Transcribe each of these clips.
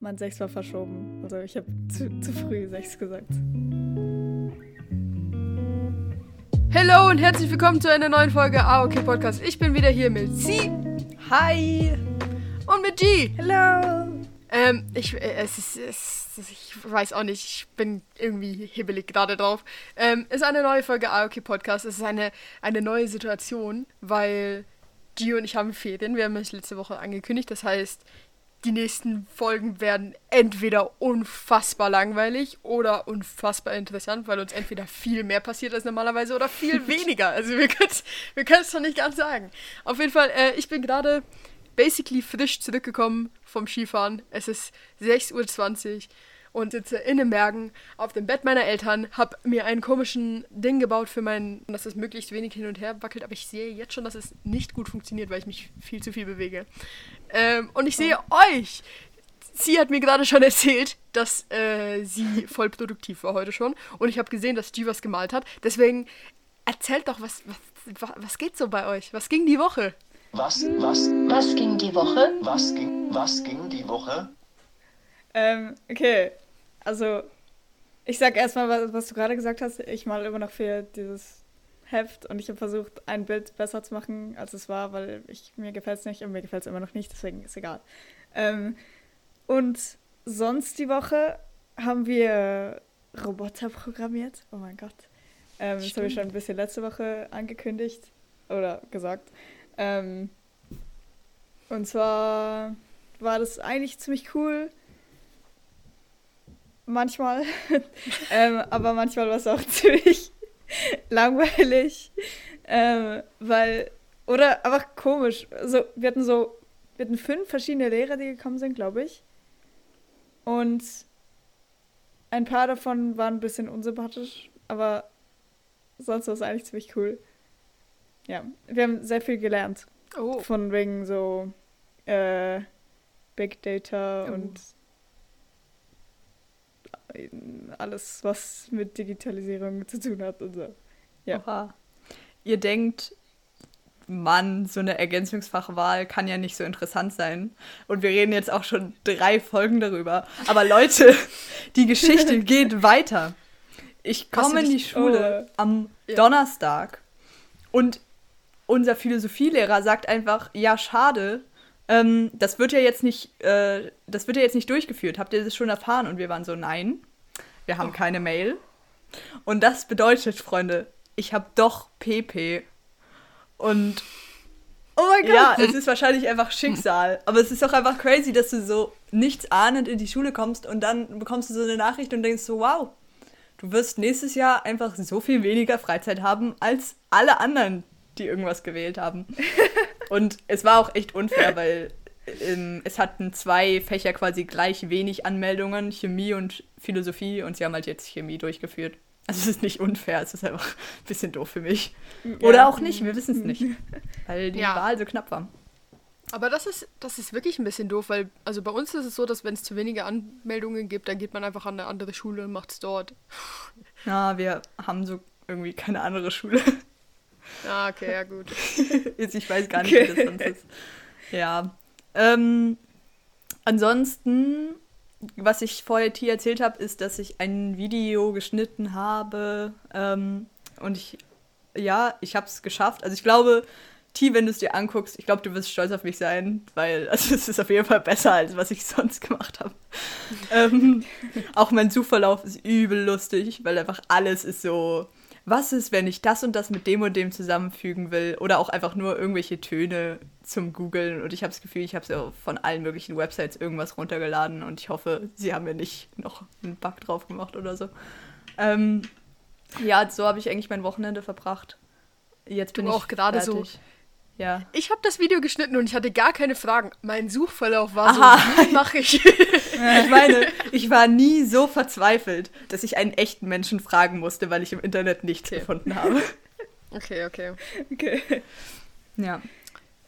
Mein 6 war verschoben. Also ich habe zu, zu früh 6 gesagt. Hallo und herzlich willkommen zu einer neuen Folge AOK Podcast. Ich bin wieder hier mit C. Hi! Und mit G. Hello! Ähm, ich, äh, es ist, es, ich weiß auch nicht, ich bin irgendwie hibbelig gerade drauf. Ähm, es ist eine neue Folge AOK Podcast. Es ist eine, eine neue Situation, weil G und ich haben Ferien. Wir haben es letzte Woche angekündigt. Das heißt, die nächsten Folgen werden entweder unfassbar langweilig oder unfassbar interessant, weil uns entweder viel mehr passiert als normalerweise oder viel weniger. Also wir können es wir doch nicht ganz sagen. Auf jeden Fall, äh, ich bin gerade basically frisch zurückgekommen vom Skifahren. Es ist 6.20 Uhr und sitze in den Bergen auf dem Bett meiner Eltern, habe mir einen komischen Ding gebaut für meinen, dass es möglichst wenig hin und her wackelt, aber ich sehe jetzt schon, dass es nicht gut funktioniert, weil ich mich viel zu viel bewege. Ähm, und ich sehe oh. euch. Sie hat mir gerade schon erzählt, dass äh, sie voll produktiv war heute schon. Und ich habe gesehen, dass G was gemalt hat. Deswegen erzählt doch, was, was, was geht so bei euch? Was ging die Woche? Was, was, was ging die Woche? Was ging, was ging die Woche? Ähm, okay. Also, ich sag erstmal, was, was du gerade gesagt hast. Ich mal immer noch für dieses Heft und ich habe versucht, ein Bild besser zu machen, als es war, weil ich, mir gefällt es nicht und mir gefällt es immer noch nicht, deswegen ist egal. Ähm, und sonst die Woche haben wir Roboter programmiert. Oh mein Gott. Ähm, das habe ich schon ein bisschen letzte Woche angekündigt oder gesagt. Ähm, und zwar war das eigentlich ziemlich cool manchmal. ähm, aber manchmal war es auch ziemlich langweilig. Ähm, weil, oder einfach komisch. Also, wir hatten so, wir hatten fünf verschiedene Lehrer, die gekommen sind, glaube ich. Und ein paar davon waren ein bisschen unsympathisch, aber sonst war es eigentlich ziemlich cool. Ja, wir haben sehr viel gelernt. Oh. Von wegen so äh, Big Data oh. und alles, was mit Digitalisierung zu tun hat und so. Ja. Oha. Ihr denkt, Mann, so eine Ergänzungsfachwahl kann ja nicht so interessant sein. Und wir reden jetzt auch schon drei Folgen darüber. Aber Leute, die Geschichte geht weiter. Ich komme in die Schule oh. am ja. Donnerstag und unser Philosophielehrer sagt einfach, ja, schade, ähm, das wird ja jetzt nicht, äh, das wird ja jetzt nicht durchgeführt. Habt ihr das schon erfahren? Und wir waren so, nein, wir haben oh. keine Mail. Und das bedeutet, Freunde, ich habe doch PP. Und Oh mein Gott. Ja, es ist wahrscheinlich einfach Schicksal. Aber es ist doch einfach crazy, dass du so nichts ahnend in die Schule kommst und dann bekommst du so eine Nachricht und denkst so, wow, du wirst nächstes Jahr einfach so viel weniger Freizeit haben als alle anderen, die irgendwas gewählt haben. Und es war auch echt unfair, weil ähm, es hatten zwei Fächer quasi gleich wenig Anmeldungen, Chemie und Philosophie, und sie haben halt jetzt Chemie durchgeführt. Also es ist nicht unfair, es ist einfach ein bisschen doof für mich. Ja. Oder auch nicht, wir wissen es nicht. Weil die ja. Wahl so knapp war. Aber das ist, das ist wirklich ein bisschen doof, weil also bei uns ist es so, dass wenn es zu wenige Anmeldungen gibt, dann geht man einfach an eine andere Schule und macht es dort. Ja, wir haben so irgendwie keine andere Schule. Ah, okay, ja gut. ich weiß gar nicht, okay. wie das sonst ist. Ja. Ähm, ansonsten, was ich vorher T erzählt habe, ist, dass ich ein Video geschnitten habe. Ähm, und ich, ja, ich habe es geschafft. Also ich glaube, T, wenn du es dir anguckst, ich glaube, du wirst stolz auf mich sein, weil also es ist auf jeden Fall besser, als was ich sonst gemacht habe. ähm, auch mein Suchverlauf ist übel lustig, weil einfach alles ist so was ist, wenn ich das und das mit dem und dem zusammenfügen will oder auch einfach nur irgendwelche Töne zum Googlen und ich habe das Gefühl, ich habe so von allen möglichen Websites irgendwas runtergeladen und ich hoffe, sie haben mir nicht noch einen Bug drauf gemacht oder so. Ähm, ja, so habe ich eigentlich mein Wochenende verbracht. Jetzt bin du ich auch gerade so ja. Ich habe das Video geschnitten und ich hatte gar keine Fragen. Mein Suchverlauf war Aha. so, wie mache ich? ich meine, ich war nie so verzweifelt, dass ich einen echten Menschen fragen musste, weil ich im Internet nichts okay. gefunden habe. Okay, okay. Okay. Ja.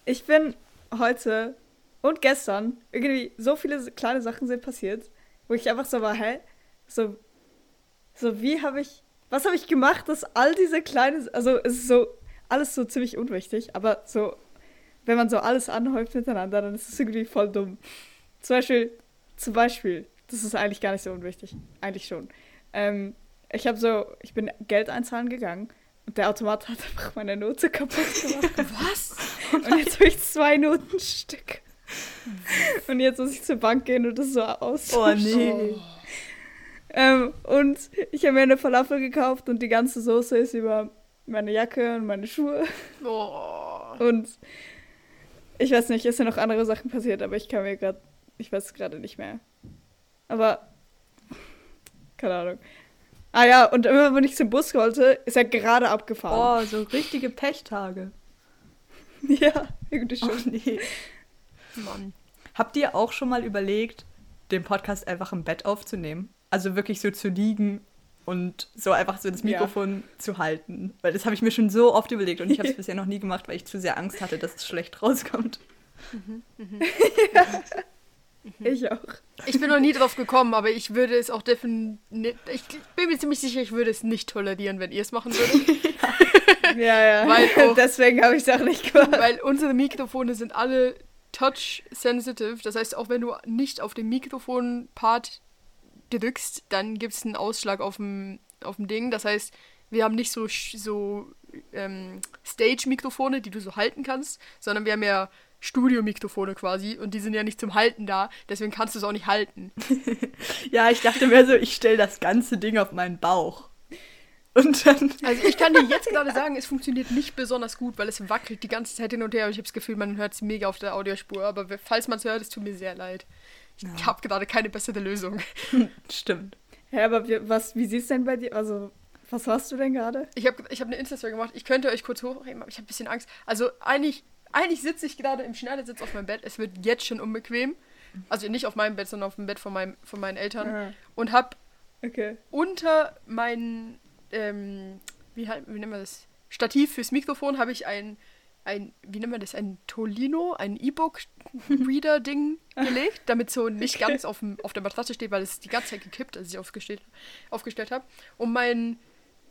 Ich bin heute und gestern irgendwie so viele kleine Sachen sind passiert, wo ich einfach so war, hä? So, so wie habe ich, was habe ich gemacht, dass all diese kleinen, also es ist so alles so ziemlich unwichtig, aber so, wenn man so alles anhäuft miteinander, dann ist es irgendwie voll dumm. Zum Beispiel zum Beispiel, das ist eigentlich gar nicht so unwichtig. Eigentlich schon. Ähm, ich habe so, ich bin Geld einzahlen gegangen und der Automat hat einfach meine Note kaputt gemacht. Was? Und jetzt habe ich zwei Notenstücke. Und jetzt muss ich zur Bank gehen und das so aus. Oh nee. Ähm, und ich habe mir eine Falafel gekauft und die ganze Soße ist über meine Jacke und meine Schuhe. Oh. Und ich weiß nicht, es sind noch andere Sachen passiert, aber ich kann mir gerade, ich weiß gerade nicht mehr. Aber, keine Ahnung. Ah ja, und immer wenn ich zum Bus wollte, ist er gerade abgefahren. Oh, so richtige Pechtage. Ja, irgendwie Oh schon. nee. Mann. Habt ihr auch schon mal überlegt, den Podcast einfach im Bett aufzunehmen? Also wirklich so zu liegen und so einfach so das Ja. Mikrofon zu halten. Weil das habe ich mir schon so oft überlegt und ich habe es bisher noch nie gemacht, weil ich zu sehr Angst hatte, dass es schlecht rauskommt. Ich auch. Ich bin noch nie drauf gekommen, aber ich würde es auch definitiv. Ich bin mir ziemlich sicher, ich würde es nicht tolerieren, wenn ihr es machen würdet. Ja, ja. Weil auch- Deswegen habe ich es auch nicht gemacht. Weil unsere Mikrofone sind alle touch-sensitive. Das heißt, auch wenn du nicht auf den Mikrofon-Part drückst, dann gibt es einen Ausschlag auf dem, auf dem Ding. Das heißt, wir haben nicht so, so ähm, Stage-Mikrofone, die du so halten kannst, sondern wir haben ja Studio-Mikrofone quasi und die sind ja nicht zum Halten da. Deswegen kannst du es auch nicht halten. Ja, ich dachte mir so, ich stelle das ganze Ding auf meinen Bauch. Und dann. Also ich kann dir jetzt gerade sagen, es funktioniert nicht besonders gut, weil es wackelt die ganze Zeit hin und her und ich habe das Gefühl, man hört es mega auf der Audiospur. Aber falls man es hört, es tut mir sehr leid. Ich habe gerade keine bessere Lösung. Stimmt. Ja, aber wie, was, wie sieht's denn bei dir? Also, was hast du denn gerade? Ich habe ich hab eine Insta-Story gemacht. Ich könnte euch kurz hochheben, aber ich habe ein bisschen Angst. Also eigentlich, eigentlich sitze ich gerade im Schneidersitz auf meinem Bett. Es wird jetzt schon unbequem. Also nicht auf meinem Bett, sondern auf dem Bett von, meinem, von meinen Eltern. Ah, Und habe okay. unter meinen, ähm, wie, halt- wie nennt man das? Stativ fürs Mikrofon habe ich ein, ein, wie nennt man das? Ein Tolino, ein E-Book-Reader-Ding gelegt, damit so nicht ganz auf, dem, auf der Matratze steht, weil es die ganze Zeit gekippt, als ich aufgestellt, aufgestellt habe. Und mein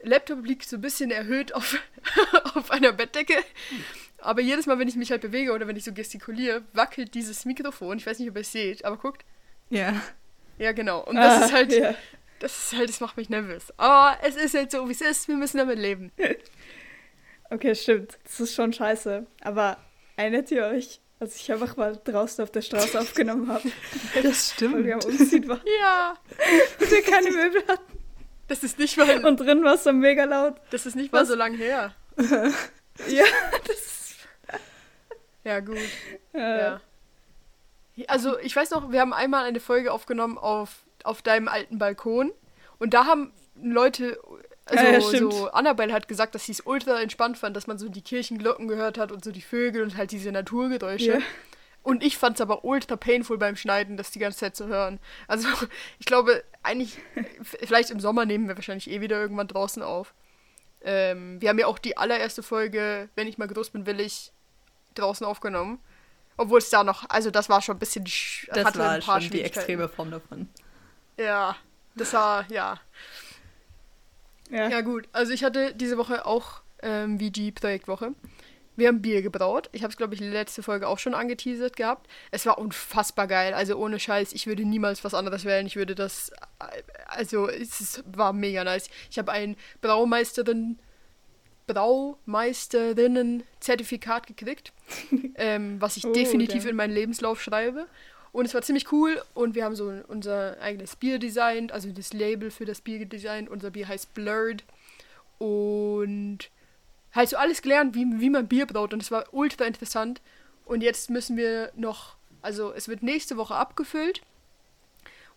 Laptop liegt so ein bisschen erhöht auf, auf einer Bettdecke. Aber jedes Mal, wenn ich mich halt bewege oder wenn ich so gestikuliere, wackelt dieses Mikrofon. Ich weiß nicht, ob ihr es seht, aber guckt. Ja. Ja, genau. Und das Ah, ist halt, ja. das ist halt, das macht mich nervös. Aber es ist halt so, wie es ist. Wir müssen damit leben. Okay, stimmt. Das ist schon scheiße. Aber erinnert ihr euch, als ich einfach mal draußen auf der Straße aufgenommen habe, Das weil wir am stimmt. Umziehen waren Ja, und wir keine Möbel hatten. das ist nicht mal, Und drin war es so mega laut. das ist nicht mal Was? so lang her. Ja, das Ja, gut. äh, Ja. Also, ich weiß noch, wir haben einmal eine Folge aufgenommen auf, auf deinem alten Balkon. Und da haben Leute, also Ja, ja, stimmt. so, Annabelle hat gesagt, dass sie es ultra entspannt fand, dass man so die Kirchenglocken gehört hat und so die Vögel und halt diese Naturgeräusche. Ja. Und ich fand es aber ultra painful beim Schneiden, das die ganze Zeit zu hören. Also, ich glaube, eigentlich, vielleicht im Sommer nehmen wir wahrscheinlich eh wieder irgendwann draußen auf. Ähm, wir haben ja auch die allererste Folge, wenn ich mal groß bin, will ich draußen aufgenommen. Obwohl es da noch, also das war schon ein bisschen, sch- Das hatte war ein paar schon die extreme Form davon. Ja, das war, ja. Ja. Ja gut, also ich hatte diese Woche auch ähm, VG-Projektwoche. Wir haben Bier gebraut. Ich habe es, glaube ich, letzte Folge auch schon angeteasert gehabt. Es war unfassbar geil. Also ohne Scheiß, ich würde niemals was anderes wählen. Ich würde das, äh, also es ist- war mega nice. Ich habe ein Braumeisterin, Braumeisterinnen-Zertifikat gekriegt, ähm, was ich Oh, definitiv damn. in meinen Lebenslauf schreibe. Und es war ziemlich cool und wir haben so unser eigenes Bier designt, also das Label für das Bier designt. Unser Bier heißt Blurred. Und halt so alles gelernt, wie, wie man Bier braut und es war ultra interessant. Und jetzt müssen wir noch, also es wird nächste Woche abgefüllt.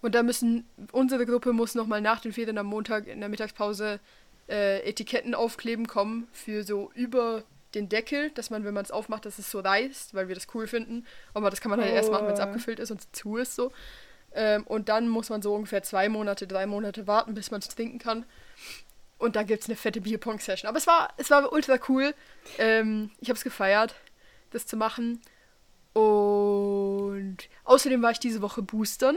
Und da müssen, unsere Gruppe muss nochmal nach den Ferien am Montag in der Mittagspause äh, Etiketten aufkleben kommen für so über den Deckel, dass man, wenn man es aufmacht, dass es so reißt, weil wir das cool finden. Aber das kann man halt erst machen, wenn es Oh. abgefüllt ist und zu ist so. Ähm, und dann muss man so ungefähr zwei Monate, drei Monate warten, bis man es trinken kann. Und dann gibt es eine fette Bierpong-Session. Aber es war, es war ultra cool. Ähm, ich habe es gefeiert, das zu machen. Und außerdem war ich diese Woche boostern.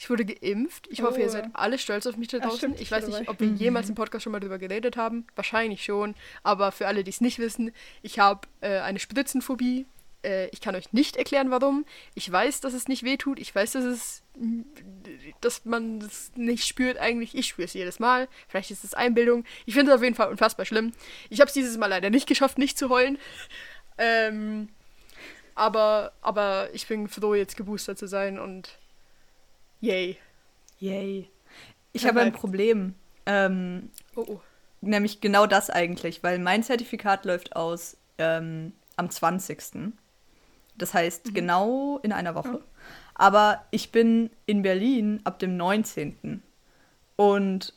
Ich wurde geimpft. Ich hoffe, ihr Oh. seid alle stolz auf mich da draußen. stimmt, ich weiß nicht, dabei. ob wir jemals im Podcast schon mal drüber geredet haben. Wahrscheinlich schon. Aber für alle, die es nicht wissen, ich habe äh, eine Spritzenphobie. Äh, ich kann euch nicht erklären, warum. Ich weiß, dass es nicht wehtut. Ich weiß, dass es, dass man es nicht spürt eigentlich. Ich spüre es jedes Mal. Vielleicht ist es Einbildung. Ich finde es auf jeden Fall unfassbar schlimm. Ich habe es dieses Mal leider nicht geschafft, nicht zu heulen. Ähm, aber, aber ich bin froh, jetzt geboostert zu sein und yay. Yay. Ich habe ein Problem. Ähm, Oh, oh. nämlich genau das eigentlich, weil mein Zertifikat läuft aus ähm, am 20. Das heißt genau in einer Woche. Aber ich bin in Berlin ab dem 19. Und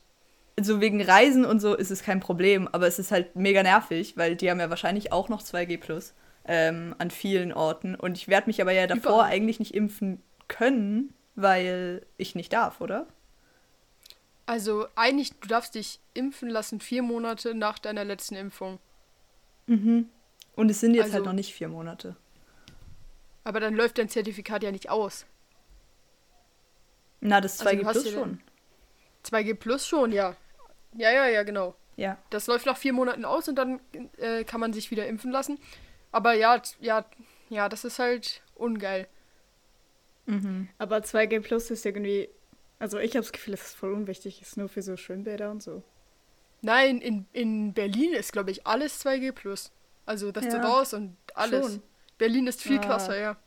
so wegen Reisen und so ist es kein Problem, aber es ist halt mega nervig, weil die haben ja wahrscheinlich auch noch 2G Plus ähm, an vielen Orten. Und ich werde mich aber ja davor Überall. eigentlich nicht impfen können, weil ich nicht darf, oder? Also eigentlich, du darfst dich impfen lassen vier Monate nach deiner letzten Impfung. Und es sind jetzt halt Also- noch nicht vier Monate. Aber dann läuft dein Zertifikat ja nicht aus. Na, das Also 2G du hast Plus schon. 2G Plus schon, ja. Ja, ja, ja, genau. Ja. Das läuft nach vier Monaten aus und dann äh, kann man sich wieder impfen lassen. Aber ja, ja, ja, das ist halt ungeil. Aber 2G Plus ist irgendwie. Also ich habe das Gefühl, das ist voll unwichtig. Ist nur für so Schwimmbäder und so. Nein, in, in Berlin ist, glaube ich, alles 2G Plus. Also das Ja, raus und alles. schon. Berlin ist viel Ah. krasser, ja.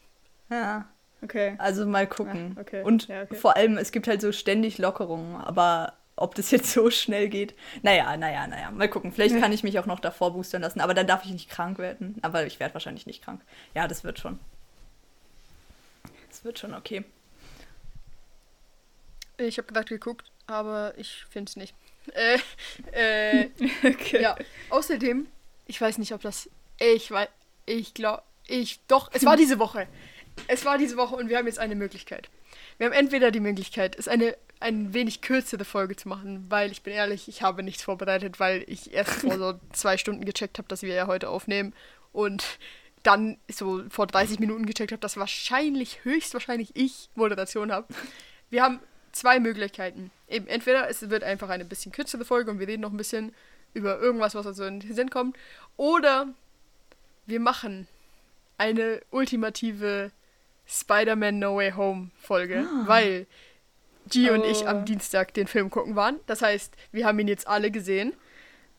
Ja. Okay. Also mal gucken. Ah, okay. Und Ja, okay. vor allem, es gibt halt so ständig Lockerungen, aber ob das jetzt so schnell geht, naja, naja, naja, mal gucken. Vielleicht kann ich mich auch noch davor boostern lassen, aber dann darf ich nicht krank werden. Aber ich werde wahrscheinlich nicht krank. Ja, das wird schon. Das wird schon okay. Ich habe gerade geguckt, aber ich finde es nicht. Äh, äh, okay. ja. Außerdem, ich weiß nicht, ob das. Ich weiß. Ich glaube. Ich. Doch, es war diese Woche. Es war diese Woche und wir haben jetzt eine Möglichkeit. Wir haben entweder die Möglichkeit, es eine ein wenig kürzere Folge zu machen, weil ich bin ehrlich, ich habe nichts vorbereitet, weil ich erst vor so zwei Stunden gecheckt habe, dass wir ja heute aufnehmen und dann so vor 30 Minuten gecheckt habe, dass wahrscheinlich, höchstwahrscheinlich ich Moderation habe. Wir haben zwei Möglichkeiten. Eben entweder es wird einfach eine bisschen kürzere Folge und wir reden noch ein bisschen über irgendwas, was uns so in den Sinn kommt, oder wir machen eine ultimative Spider-Man No Way Home Folge, weil G und ich Oh. am Dienstag den Film gucken waren. Das heißt, wir haben ihn jetzt alle gesehen.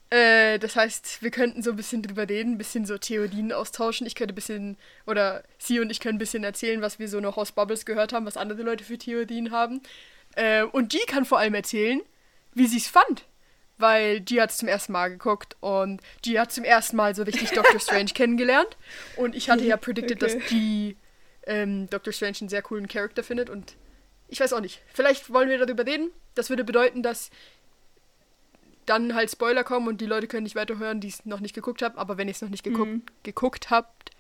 Äh, das heißt, wir könnten so ein bisschen drüber reden, ein bisschen so Theorien austauschen. Ich könnte ein bisschen, oder sie und ich können ein bisschen erzählen, was wir so noch aus Bubbles gehört haben, was andere Leute für Theorien haben. Äh, und G kann vor allem erzählen, wie sie es fand. Weil G hat es zum ersten Mal geguckt und G hat zum ersten Mal so richtig Doctor Strange kennengelernt. Und ich hatte ja predicted, Okay. dass G ähm, Doctor Strange einen sehr coolen Charakter findet und ich weiß auch nicht. Vielleicht wollen wir darüber reden. Das würde bedeuten, dass dann halt Spoiler kommen und die Leute können nicht weiterhören, die es noch nicht geguckt haben. Aber wenn ihr es noch nicht geguckt, Mhm. geguckt habt,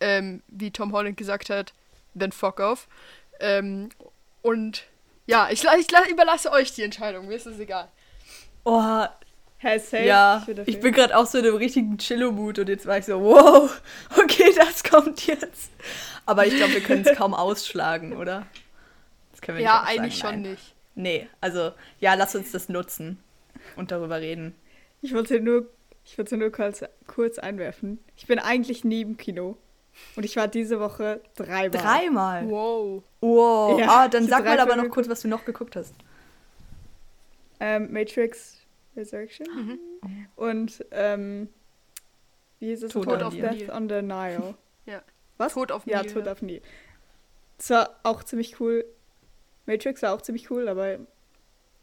ähm, wie Tom Holland gesagt hat, then fuck off. Ähm, und ja, ich, la- ich la- überlasse euch die Entscheidung. Mir ist es egal. Oh, Hey, safe. ja, ich bin gerade auch so in einem richtigen Chillo-Mut und jetzt war ich so, wow, okay, das kommt jetzt. Aber ich glaube, wir können es kaum ausschlagen, oder? Das können wir Ja, nicht eigentlich aussagen, schon nein. nicht. Nee, also, ja, lass uns das nutzen und darüber reden. Ich wollte nur, ich wollte nur kurz, kurz einwerfen. Ich bin eigentlich nie im Kino. Und ich war diese Woche dreimal. Dreimal? Wow. Wow. Ja, ah, dann sag mal aber noch kurz, was du noch geguckt hast. Ähm, Matrix Resurrection. Mhm. Und, ähm, wie hieß es? Tod nochmal? auf Death Nil. on the Nile. Ja. Was? Tod auf dem Ja, Nil, Tod auf Nil. Es war auch ziemlich cool. Matrix war auch ziemlich cool, aber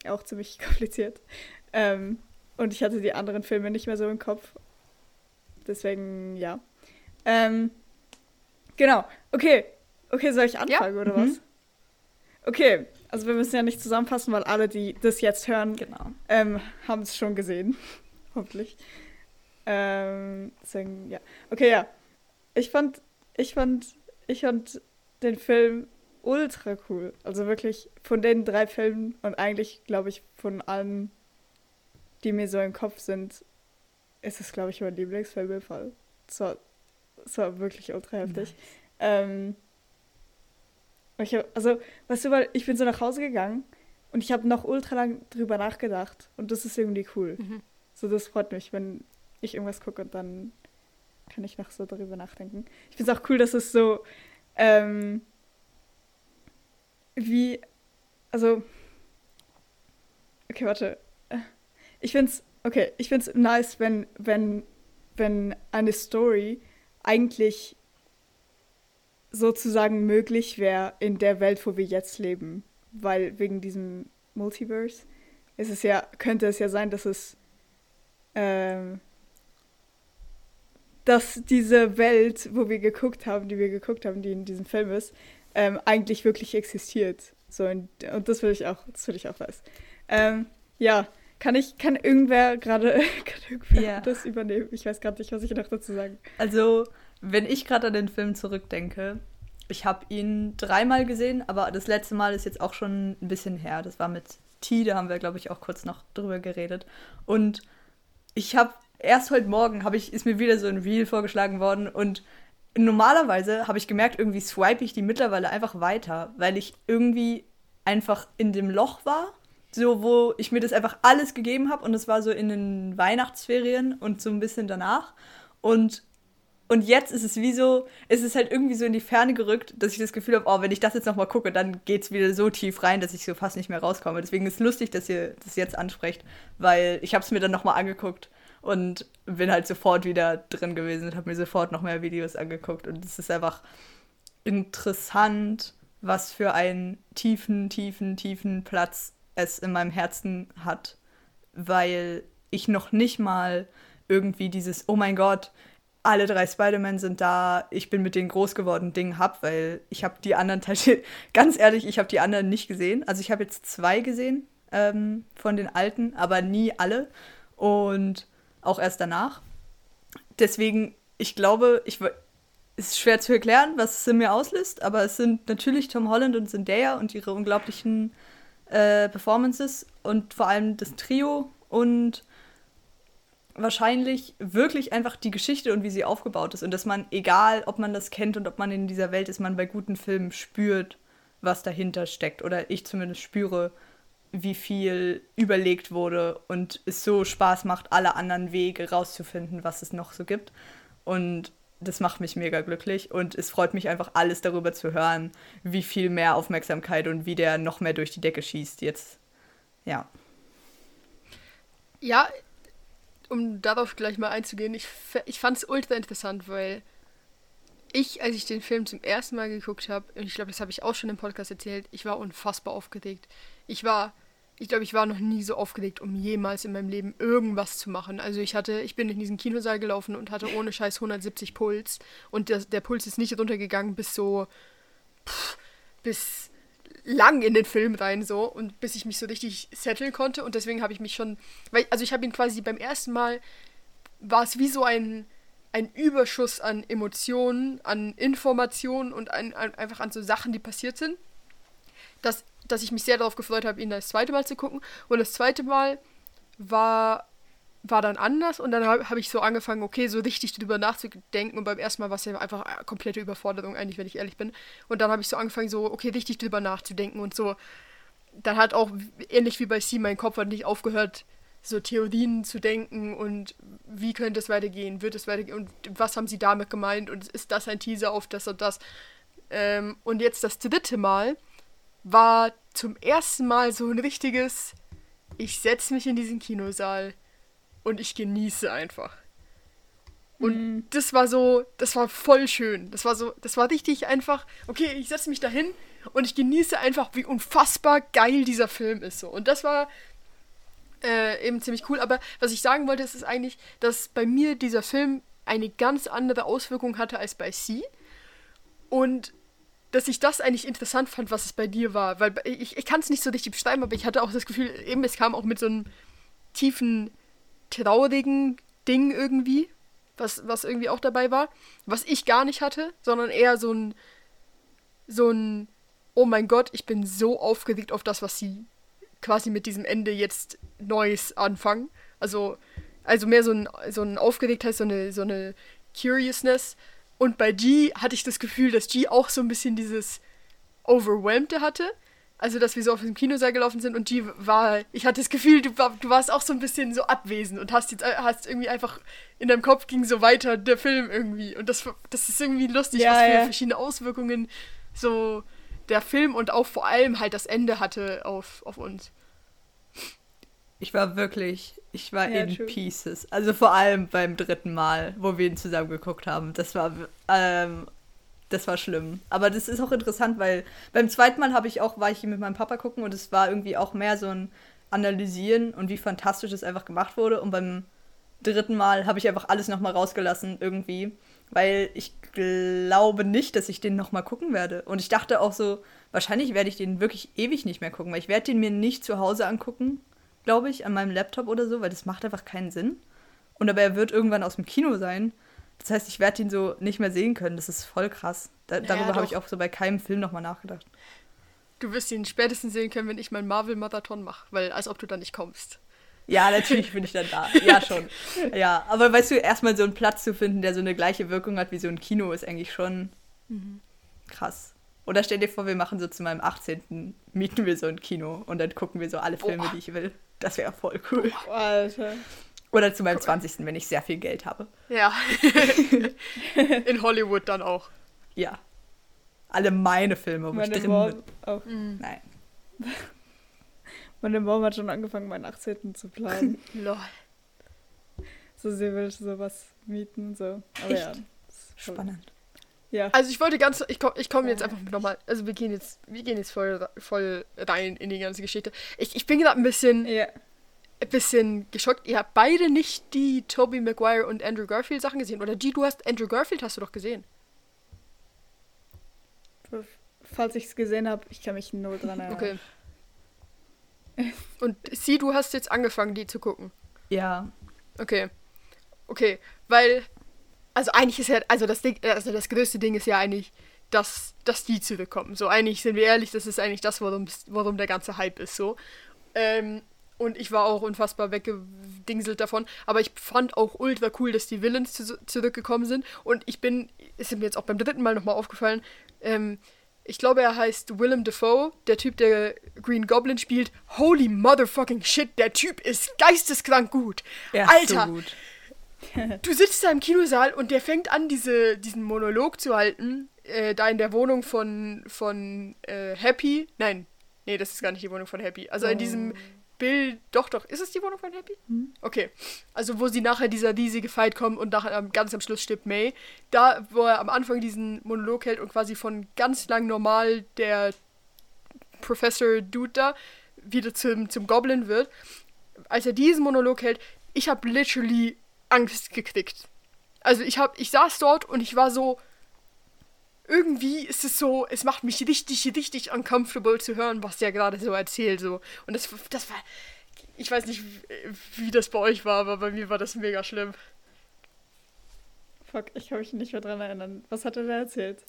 auch ziemlich kompliziert. Ähm, und ich hatte die anderen Filme nicht mehr so im Kopf. Deswegen, ja. Ähm, genau. Okay. Okay, soll ich anfangen oder mhm. was? Okay. Also wir müssen ja nicht zusammenfassen, weil alle, die das jetzt hören, Genau. ähm, haben es schon gesehen. Hoffentlich. Ähm, deswegen, ja. Okay, ja. Ich fand, ich fand, ich fand den Film ultra cool. Also wirklich von den drei Filmen und eigentlich, glaube ich, von allen, die mir so im Kopf sind, ist es, glaube ich, mein Lieblingsfilm im Fall. Es war, es war wirklich ultra heftig. Ähm, und ich hab, also, weißt du, weil ich bin so nach Hause gegangen und ich habe noch ultra lang drüber nachgedacht und das ist irgendwie cool. Mhm. So, das freut mich, wenn ich irgendwas gucke und dann kann ich noch so darüber nachdenken. Ich finde es auch cool, dass es so ähm, wie, also, okay, warte. Ich finde es, okay, ich finde es nice, wenn, wenn, wenn eine Story eigentlich sozusagen möglich wäre in der Welt, wo wir jetzt leben. Weil wegen diesem Multiverse ist es ja, könnte es ja sein, dass es ähm, dass diese Welt, wo wir geguckt haben, die wir geguckt haben, die in diesem Film ist, ähm, eigentlich wirklich existiert. So, und, und das will ich auch, das will ich auch weiß. Ähm, ja, kann ich, kann irgendwer gerade ja. das übernehmen? Ich weiß gerade nicht, was ich noch dazu sagen. Also, wenn ich gerade an den Film zurückdenke, ich habe ihn dreimal gesehen, aber das letzte Mal ist jetzt auch schon ein bisschen her. Das war mit T, da haben wir, glaube ich, auch kurz noch drüber geredet. Und ich habe erst heute Morgen habe ich ist mir wieder so ein Reel vorgeschlagen worden und normalerweise habe ich gemerkt, irgendwie swipe ich die mittlerweile einfach weiter, weil ich irgendwie einfach in dem Loch war, so wo ich mir das einfach alles gegeben habe und es war so in den Weihnachtsferien und so ein bisschen danach und und jetzt ist es wie so, es ist halt irgendwie so in die Ferne gerückt, dass ich das Gefühl habe, oh, wenn ich das jetzt nochmal gucke, dann geht es wieder so tief rein, dass ich so fast nicht mehr rauskomme. Deswegen ist es lustig, dass ihr das jetzt ansprecht, weil ich habe es mir dann nochmal angeguckt und bin halt sofort wieder drin gewesen und habe mir sofort noch mehr Videos angeguckt. Und es ist einfach interessant, was für einen tiefen, tiefen, tiefen Platz es in meinem Herzen hat, weil ich noch nicht mal irgendwie dieses, oh mein Gott, alle drei Spider-Man sind da, ich bin mit denen groß geworden, Ding hab, weil ich habe die anderen Teile, ganz ehrlich, ich habe die anderen nicht gesehen. Also ich habe jetzt zwei gesehen ähm, von den alten, aber nie alle. Und auch erst danach. Deswegen, ich glaube, ich ist schwer zu erklären, was es in mir auslöst, aber es sind natürlich Tom Holland und Zendaya und ihre unglaublichen äh, Performances und vor allem das Trio und wahrscheinlich wirklich einfach die Geschichte und wie sie aufgebaut ist und dass man, egal ob man das kennt und ob man in dieser Welt ist, man bei guten Filmen spürt, was dahinter steckt oder ich zumindest spüre, wie viel überlegt wurde und es so Spaß macht, alle anderen Wege rauszufinden, was es noch so gibt. Und das macht mich mega glücklich und es freut mich einfach alles darüber zu hören, wie viel mehr Aufmerksamkeit und wie der noch mehr durch die Decke schießt jetzt. Ja. Ja, um darauf gleich mal einzugehen, ich, ich fand es ultra interessant, weil ich, als ich den Film zum ersten Mal geguckt habe, und ich glaube, das habe ich auch schon im Podcast erzählt, ich war unfassbar aufgeregt. Ich war ich glaube, ich war noch nie so aufgeregt, um jemals in meinem Leben irgendwas zu machen. Also ich hatte, ich bin in diesen Kinosaal gelaufen und hatte ohne Scheiß 170 Puls. Und der, der Puls ist nicht runtergegangen bis so pff, bis lang in den Film rein so. Und bis ich mich so richtig setteln konnte. Und deswegen habe ich mich schon, weil also ich habe ihn quasi beim ersten Mal war es wie so ein ein Überschuss an Emotionen, an Informationen und an, an, einfach an so Sachen, die passiert sind, dass dass ich mich sehr darauf gefreut habe, ihn das zweite Mal zu gucken. Und das zweite Mal war, war dann anders und dann habe hab ich so angefangen, okay, so richtig drüber nachzudenken. Und beim ersten Mal war es ja einfach eine komplette Überforderung, eigentlich, wenn ich ehrlich bin. Und dann habe ich so angefangen, so, okay, richtig drüber nachzudenken und so. Dann hat auch, ähnlich wie bei Sie, mein Kopf hat nicht aufgehört, so Theorien zu denken und wie könnte es weitergehen, wird es weitergehen und was haben sie damit gemeint und ist das ein Teaser auf das und das. Ähm, und jetzt das dritte Mal war zum ersten Mal so ein richtiges, ich setze mich in diesen Kinosaal und ich genieße einfach. Und mm. das war so, das war voll schön. Das war so, das war richtig einfach, okay, ich setze mich dahin und ich genieße einfach, wie unfassbar geil dieser Film ist. So. Und das war äh, eben ziemlich cool. Aber was ich sagen wollte, ist, ist eigentlich, dass bei mir dieser Film eine ganz andere Auswirkung hatte als bei Sie. Und dass ich das eigentlich interessant fand, was es bei dir war. Weil ich, ich kann es nicht so richtig beschreiben, aber ich hatte auch das Gefühl, eben es kam auch mit so einem tiefen, traurigen Ding irgendwie, was, was irgendwie auch dabei war. Was ich gar nicht hatte, sondern eher so ein, so ein, oh mein Gott, ich bin so aufgeregt auf das, was sie quasi mit diesem Ende jetzt Neues anfangen. Also, also mehr so ein, so ein Aufgeregtheit, so eine, so eine Curiousness, und bei G hatte ich das Gefühl, dass G auch so ein bisschen dieses Overwhelmte hatte. also dass wir so auf dem Kinosaal gelaufen sind und die war, ich hatte das Gefühl, du, war, du warst auch so ein bisschen so abwesend und hast jetzt hast irgendwie einfach in deinem Kopf ging so weiter der Film irgendwie und das, das ist irgendwie lustig, Ja, was für ja. verschiedene Auswirkungen so der Film und auch vor allem halt das Ende hatte auf, auf uns. Ich war wirklich, ich war Ja, in true. Pieces. Also vor allem beim dritten Mal, wo wir ihn zusammen geguckt haben. Das war, ähm, das war schlimm. Aber das ist auch interessant, weil beim zweiten Mal habe ich auch, war ich mit meinem Papa gucken und es war irgendwie auch mehr so ein Analysieren und wie fantastisch es einfach gemacht wurde. Und beim dritten Mal habe ich einfach alles nochmal rausgelassen irgendwie, weil ich glaube nicht, dass ich den nochmal gucken werde. Und ich dachte auch so, wahrscheinlich werde ich den wirklich ewig nicht mehr gucken, weil ich werde den mir nicht zu Hause angucken, glaube ich, an meinem Laptop oder so, weil das macht einfach keinen Sinn. Und aber er wird irgendwann aus dem Kino sein. Das heißt, ich werde ihn so nicht mehr sehen können. Das ist voll krass. Da, Ja, darüber habe ich auch so bei keinem Film nochmal nachgedacht. Du wirst ihn spätestens sehen können, wenn ich meinen Marvel-Marathon mache, weil als ob du da nicht kommst. Ja, natürlich bin ich dann da. Ja, schon. Ja, aber weißt du, erstmal so einen Platz zu finden, der so eine gleiche Wirkung hat wie so ein Kino, ist eigentlich schon krass. Oder stell dir vor, wir machen so zu meinem 18. mieten wir so ein Kino und dann gucken wir so alle Filme, Boah. die ich will. Das wäre voll cool. Alter. Oder zu meinem 20. wenn ich sehr viel Geld habe. Ja. In Hollywood dann auch. Ja. Alle meine Filme, wo Meine ich drin Mom, bin. auch. Nein. Meine Mom hat schon angefangen, meinen 18. zu planen. Lol. so, sie will sowas mieten so. Aber ja. Echt? ist voll- Spannend. Ja. Also ich wollte ganz, ich komme ich komm jetzt einfach nochmal, also wir gehen jetzt, wir gehen jetzt voll, voll rein in die ganze Geschichte. Ich, ich bin gerade ein bisschen, Ja. ein bisschen geschockt. Ihr habt beide nicht die Tobey Maguire und Andrew Garfield Sachen gesehen. Oder die, du hast, Andrew Garfield hast du doch gesehen. Falls ich es gesehen habe, ich kann mich null dran erinnern. Okay. Und sie, du hast jetzt angefangen, die zu gucken. Ja. Okay. Okay, weil, also eigentlich ist ja, also das Ding, also das größte Ding ist ja eigentlich, dass, dass die zurückkommen. So, eigentlich sind wir ehrlich, das ist eigentlich das, worum, worum der ganze Hype ist, so. Ähm, und ich war auch unfassbar weggedingselt davon. Aber ich fand auch ultra cool, dass die Villains zu, zurückgekommen sind. Und ich bin, ist mir jetzt auch beim dritten Mal nochmal aufgefallen, ähm, ich glaube, er heißt Willem Dafoe, der Typ, der Green Goblin spielt. Holy motherfucking shit, der Typ ist geisteskrank gut. Ist Alter, so gut. du sitzt da im Kinosaal und der fängt an, diese, diesen Monolog zu halten, äh, da in der Wohnung von, von äh, Happy. Nein, nee, das ist gar nicht die Wohnung von Happy. Also in diesem Bild, doch, doch, ist es die Wohnung von Happy? Okay. Also wo sie nachher dieser riesige Fight kommen und nachher ganz am Schluss stirbt May. Da, wo er am Anfang diesen Monolog hält und quasi von ganz lang normal der Professor Dude da wieder zum, zum Goblin wird. Als er diesen Monolog hält, ich habe literally Angst gekriegt. Also ich habe, ich saß dort und ich war so, irgendwie ist es so, es macht mich richtig, richtig uncomfortable zu hören, was der gerade so erzählt. So. Und das, das war, ich weiß nicht, wie das bei euch war, aber bei mir war das mega schlimm. Fuck, ich kann mich nicht mehr dran erinnern. Was hat er da erzählt?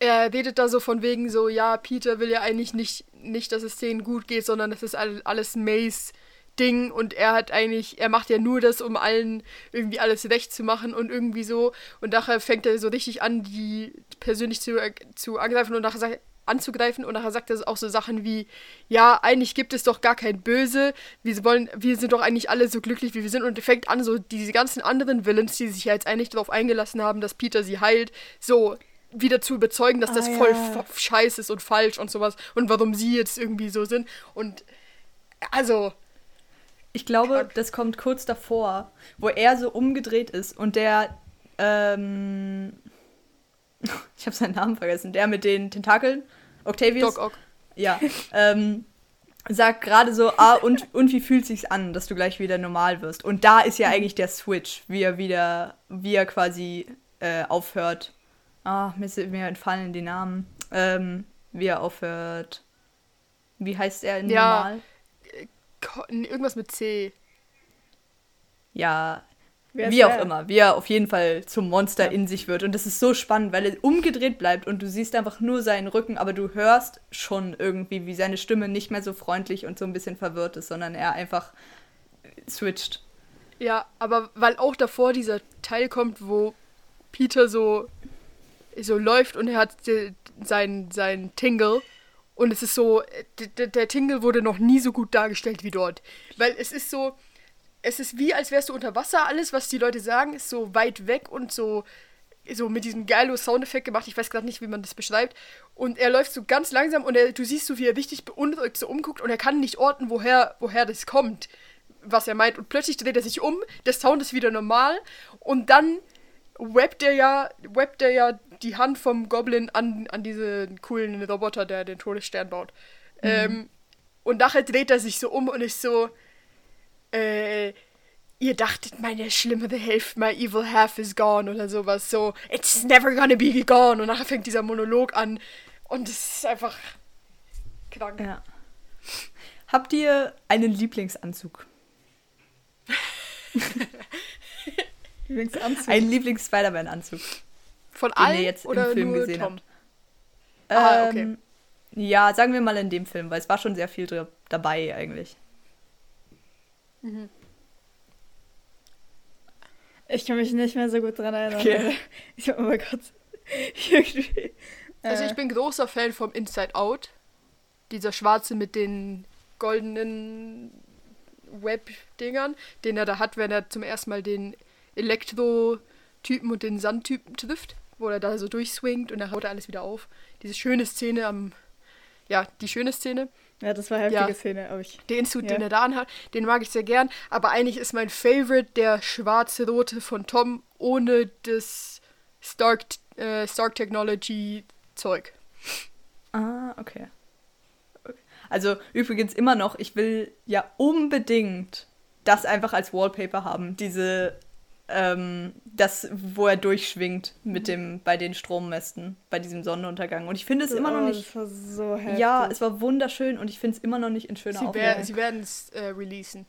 Er redet da so von wegen so, ja, Peter will ja eigentlich nicht, nicht dass es denen gut geht, sondern das ist all- alles Mays Ding und er hat eigentlich, er macht ja nur das, um allen irgendwie alles recht zu machen und irgendwie so. Und nachher fängt er so richtig an, die persönlich zu, zu angreifen und nachher sagt, anzugreifen. Und nachher sagt er auch so Sachen wie, ja, eigentlich gibt es doch gar kein Böse, wir wollen, wir sind doch eigentlich alle so glücklich, wie wir sind. Und fängt an, so diese ganzen anderen Villains, die sich ja jetzt eigentlich darauf eingelassen haben, dass Peter sie heilt, so wieder zu überzeugen, dass das Ah, voll f- scheiße ist und falsch und sowas. Und warum sie jetzt irgendwie so sind. Und also, Ich glaube, das kommt kurz davor, wo er so umgedreht ist und der, ähm, ich habe seinen Namen vergessen, der mit den Tentakeln, Octavius, Doc Ock. ja, ähm, sagt gerade so, ah, und, und wie fühlt sich's an, dass du gleich wieder normal wirst? Und da ist ja eigentlich der Switch, wie er wieder, wie er quasi äh, aufhört. Ah, mir, mir entfallen die Namen. Ähm, wie er aufhört. Wie heißt er in Ja. normal? Irgendwas mit C. Ja, Wer wie auch der? immer, wie er auf jeden Fall zum Monster Ja. in sich wird. Und das ist so spannend, weil er umgedreht bleibt und du siehst einfach nur seinen Rücken, aber du hörst schon irgendwie, wie seine Stimme nicht mehr so freundlich und so ein bisschen verwirrt ist, sondern er einfach switcht. Ja, aber weil auch davor dieser Teil kommt, wo Peter so, so läuft und er hat die- sein, sein Tingle Und es ist so, der, Tingle wurde noch nie so gut dargestellt wie dort. Weil es ist so, es ist wie, als wärst du unter Wasser. Alles, was die Leute sagen, ist so weit weg und so, so mit diesem geilen Soundeffekt gemacht. Ich weiß gerade nicht, wie man das beschreibt. Und er läuft so ganz langsam und er, du siehst so, wie er richtig beunruhigt so umguckt und er kann nicht orten, woher, woher das kommt, was er meint. Und plötzlich dreht er sich um, der Sound ist wieder normal und dann webbt er ja, webbt er ja die Hand vom Goblin an, an diesen coolen Roboter, der den Todesstern baut. Mhm. Ähm, und nachher dreht er sich so um und ist so, äh, ihr dachtet, meine schlimmere Hälfte, my evil half is gone oder sowas. So, it's never gonna be gone. Und nachher fängt dieser Monolog an. Und es ist einfach krank. Ja. Habt ihr einen Lieblingsanzug? Lieblingsanzug? Ein Lieblings-Spider-Man-Anzug. Von allen ihr jetzt oder im Film gesehen Tom? habt. Ah, okay. Ähm, ja, sagen wir mal in dem Film, weil es war schon sehr viel dabei eigentlich. Mhm. Ich kann mich nicht mehr so gut dran erinnern. Okay. Ich, oh mein Gott. also ich äh. bin großer Fan vom Inside Out. Dieser schwarze mit den goldenen Web-Dingern, den er da hat, wenn er zum ersten Mal den Elektro-Typen und den Sandtypen trifft, wo er da so durchswingt und dann haut er alles wieder auf. Diese schöne Szene am. Ja, die schöne Szene. Ja, das war eine heftige ja, Szene, aber ich. Den Suit, ja. den er da anhat, den mag ich sehr gern. Aber eigentlich ist mein Favorite der schwarze-rote von Tom ohne das Stark, äh, Stark Technology Zeug. Ah, okay. Also übrigens immer noch, ich will ja unbedingt das einfach als Wallpaper haben. Diese ähm, das, wo er durchschwingt mit dem, bei den Strommästen, bei diesem Sonnenuntergang. Und ich finde es immer noch oh, nicht. Das war so heftig. Ja, es war wunderschön und ich finde es immer noch nicht in schöner sie Auflage. sie werden es äh, releasen.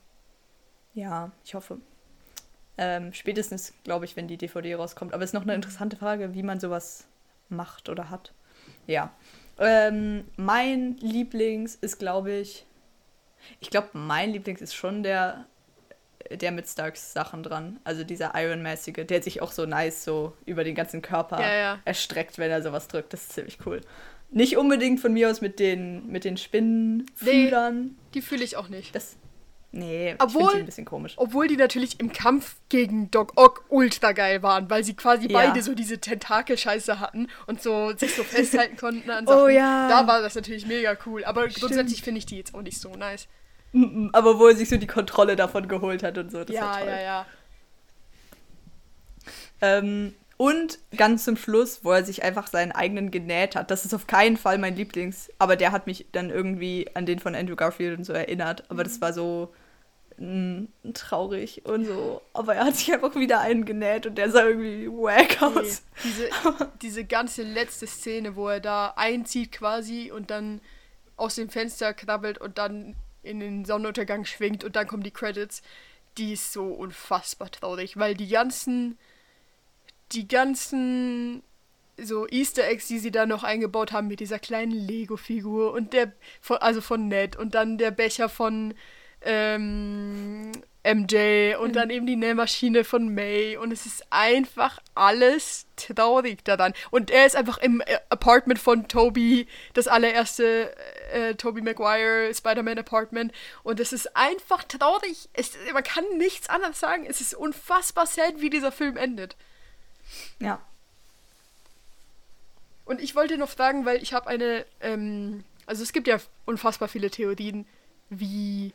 Ja, ich hoffe. Ähm, spätestens, glaube ich, wenn die DVD rauskommt. Aber es ist noch eine interessante Frage, wie man sowas macht oder hat. Ja. Ähm, mein Lieblings ist, glaube ich. Ich glaube, mein Lieblings ist schon der der mit Starks Sachen dran. Also dieser Iron-mäßige, der sich auch so nice so über den ganzen Körper ja, ja. erstreckt, wenn er sowas drückt. Das ist ziemlich cool. Nicht unbedingt von mir aus mit den, mit den Spinnenfühlern. Nee, die fühle ich auch nicht. Das, nee, obwohl, ich die ein bisschen komisch. Obwohl die natürlich im Kampf gegen Doc Ock ultra geil waren, weil sie quasi ja. beide so diese Tentakel-Scheiße hatten und so sich so festhalten konnten an oh Sachen. Oh ja. Da war das natürlich mega cool. Aber Stimmt. grundsätzlich finde ich die jetzt auch nicht so nice. Aber wo er sich so die Kontrolle davon geholt hat und so. Das ja, ja, ja. Ähm, und ganz zum Schluss, wo er sich einfach seinen eigenen genäht hat. Das ist auf keinen Fall mein Lieblings, aber der hat mich dann irgendwie an den von Andrew Garfield und so erinnert. Aber das war so mh, mm, traurig und so. Aber er hat sich einfach wieder einen genäht und der sah irgendwie wack aus. Nee, diese, diese ganze letzte Szene, wo er da einzieht quasi und dann aus dem Fenster krabbelt und dann in den Sonnenuntergang schwingt und dann kommen die Credits, die ist so unfassbar traurig, weil die ganzen, die ganzen so Easter Eggs, die sie da noch eingebaut haben mit dieser kleinen Lego-Figur und der, also von Ned und dann der Becher von ähm, MJ und mhm. dann eben die Nähmaschine von May und es ist einfach alles traurig daran. Und er ist einfach im äh, Apartment von Toby, das allererste äh, Toby Maguire Spider-Man Apartment und es ist einfach traurig. Es, man kann nichts anderes sagen. Es ist unfassbar sad, wie dieser Film endet. Ja. Und ich wollte noch fragen, weil ich habe eine, ähm, also es gibt ja unfassbar viele Theorien, wie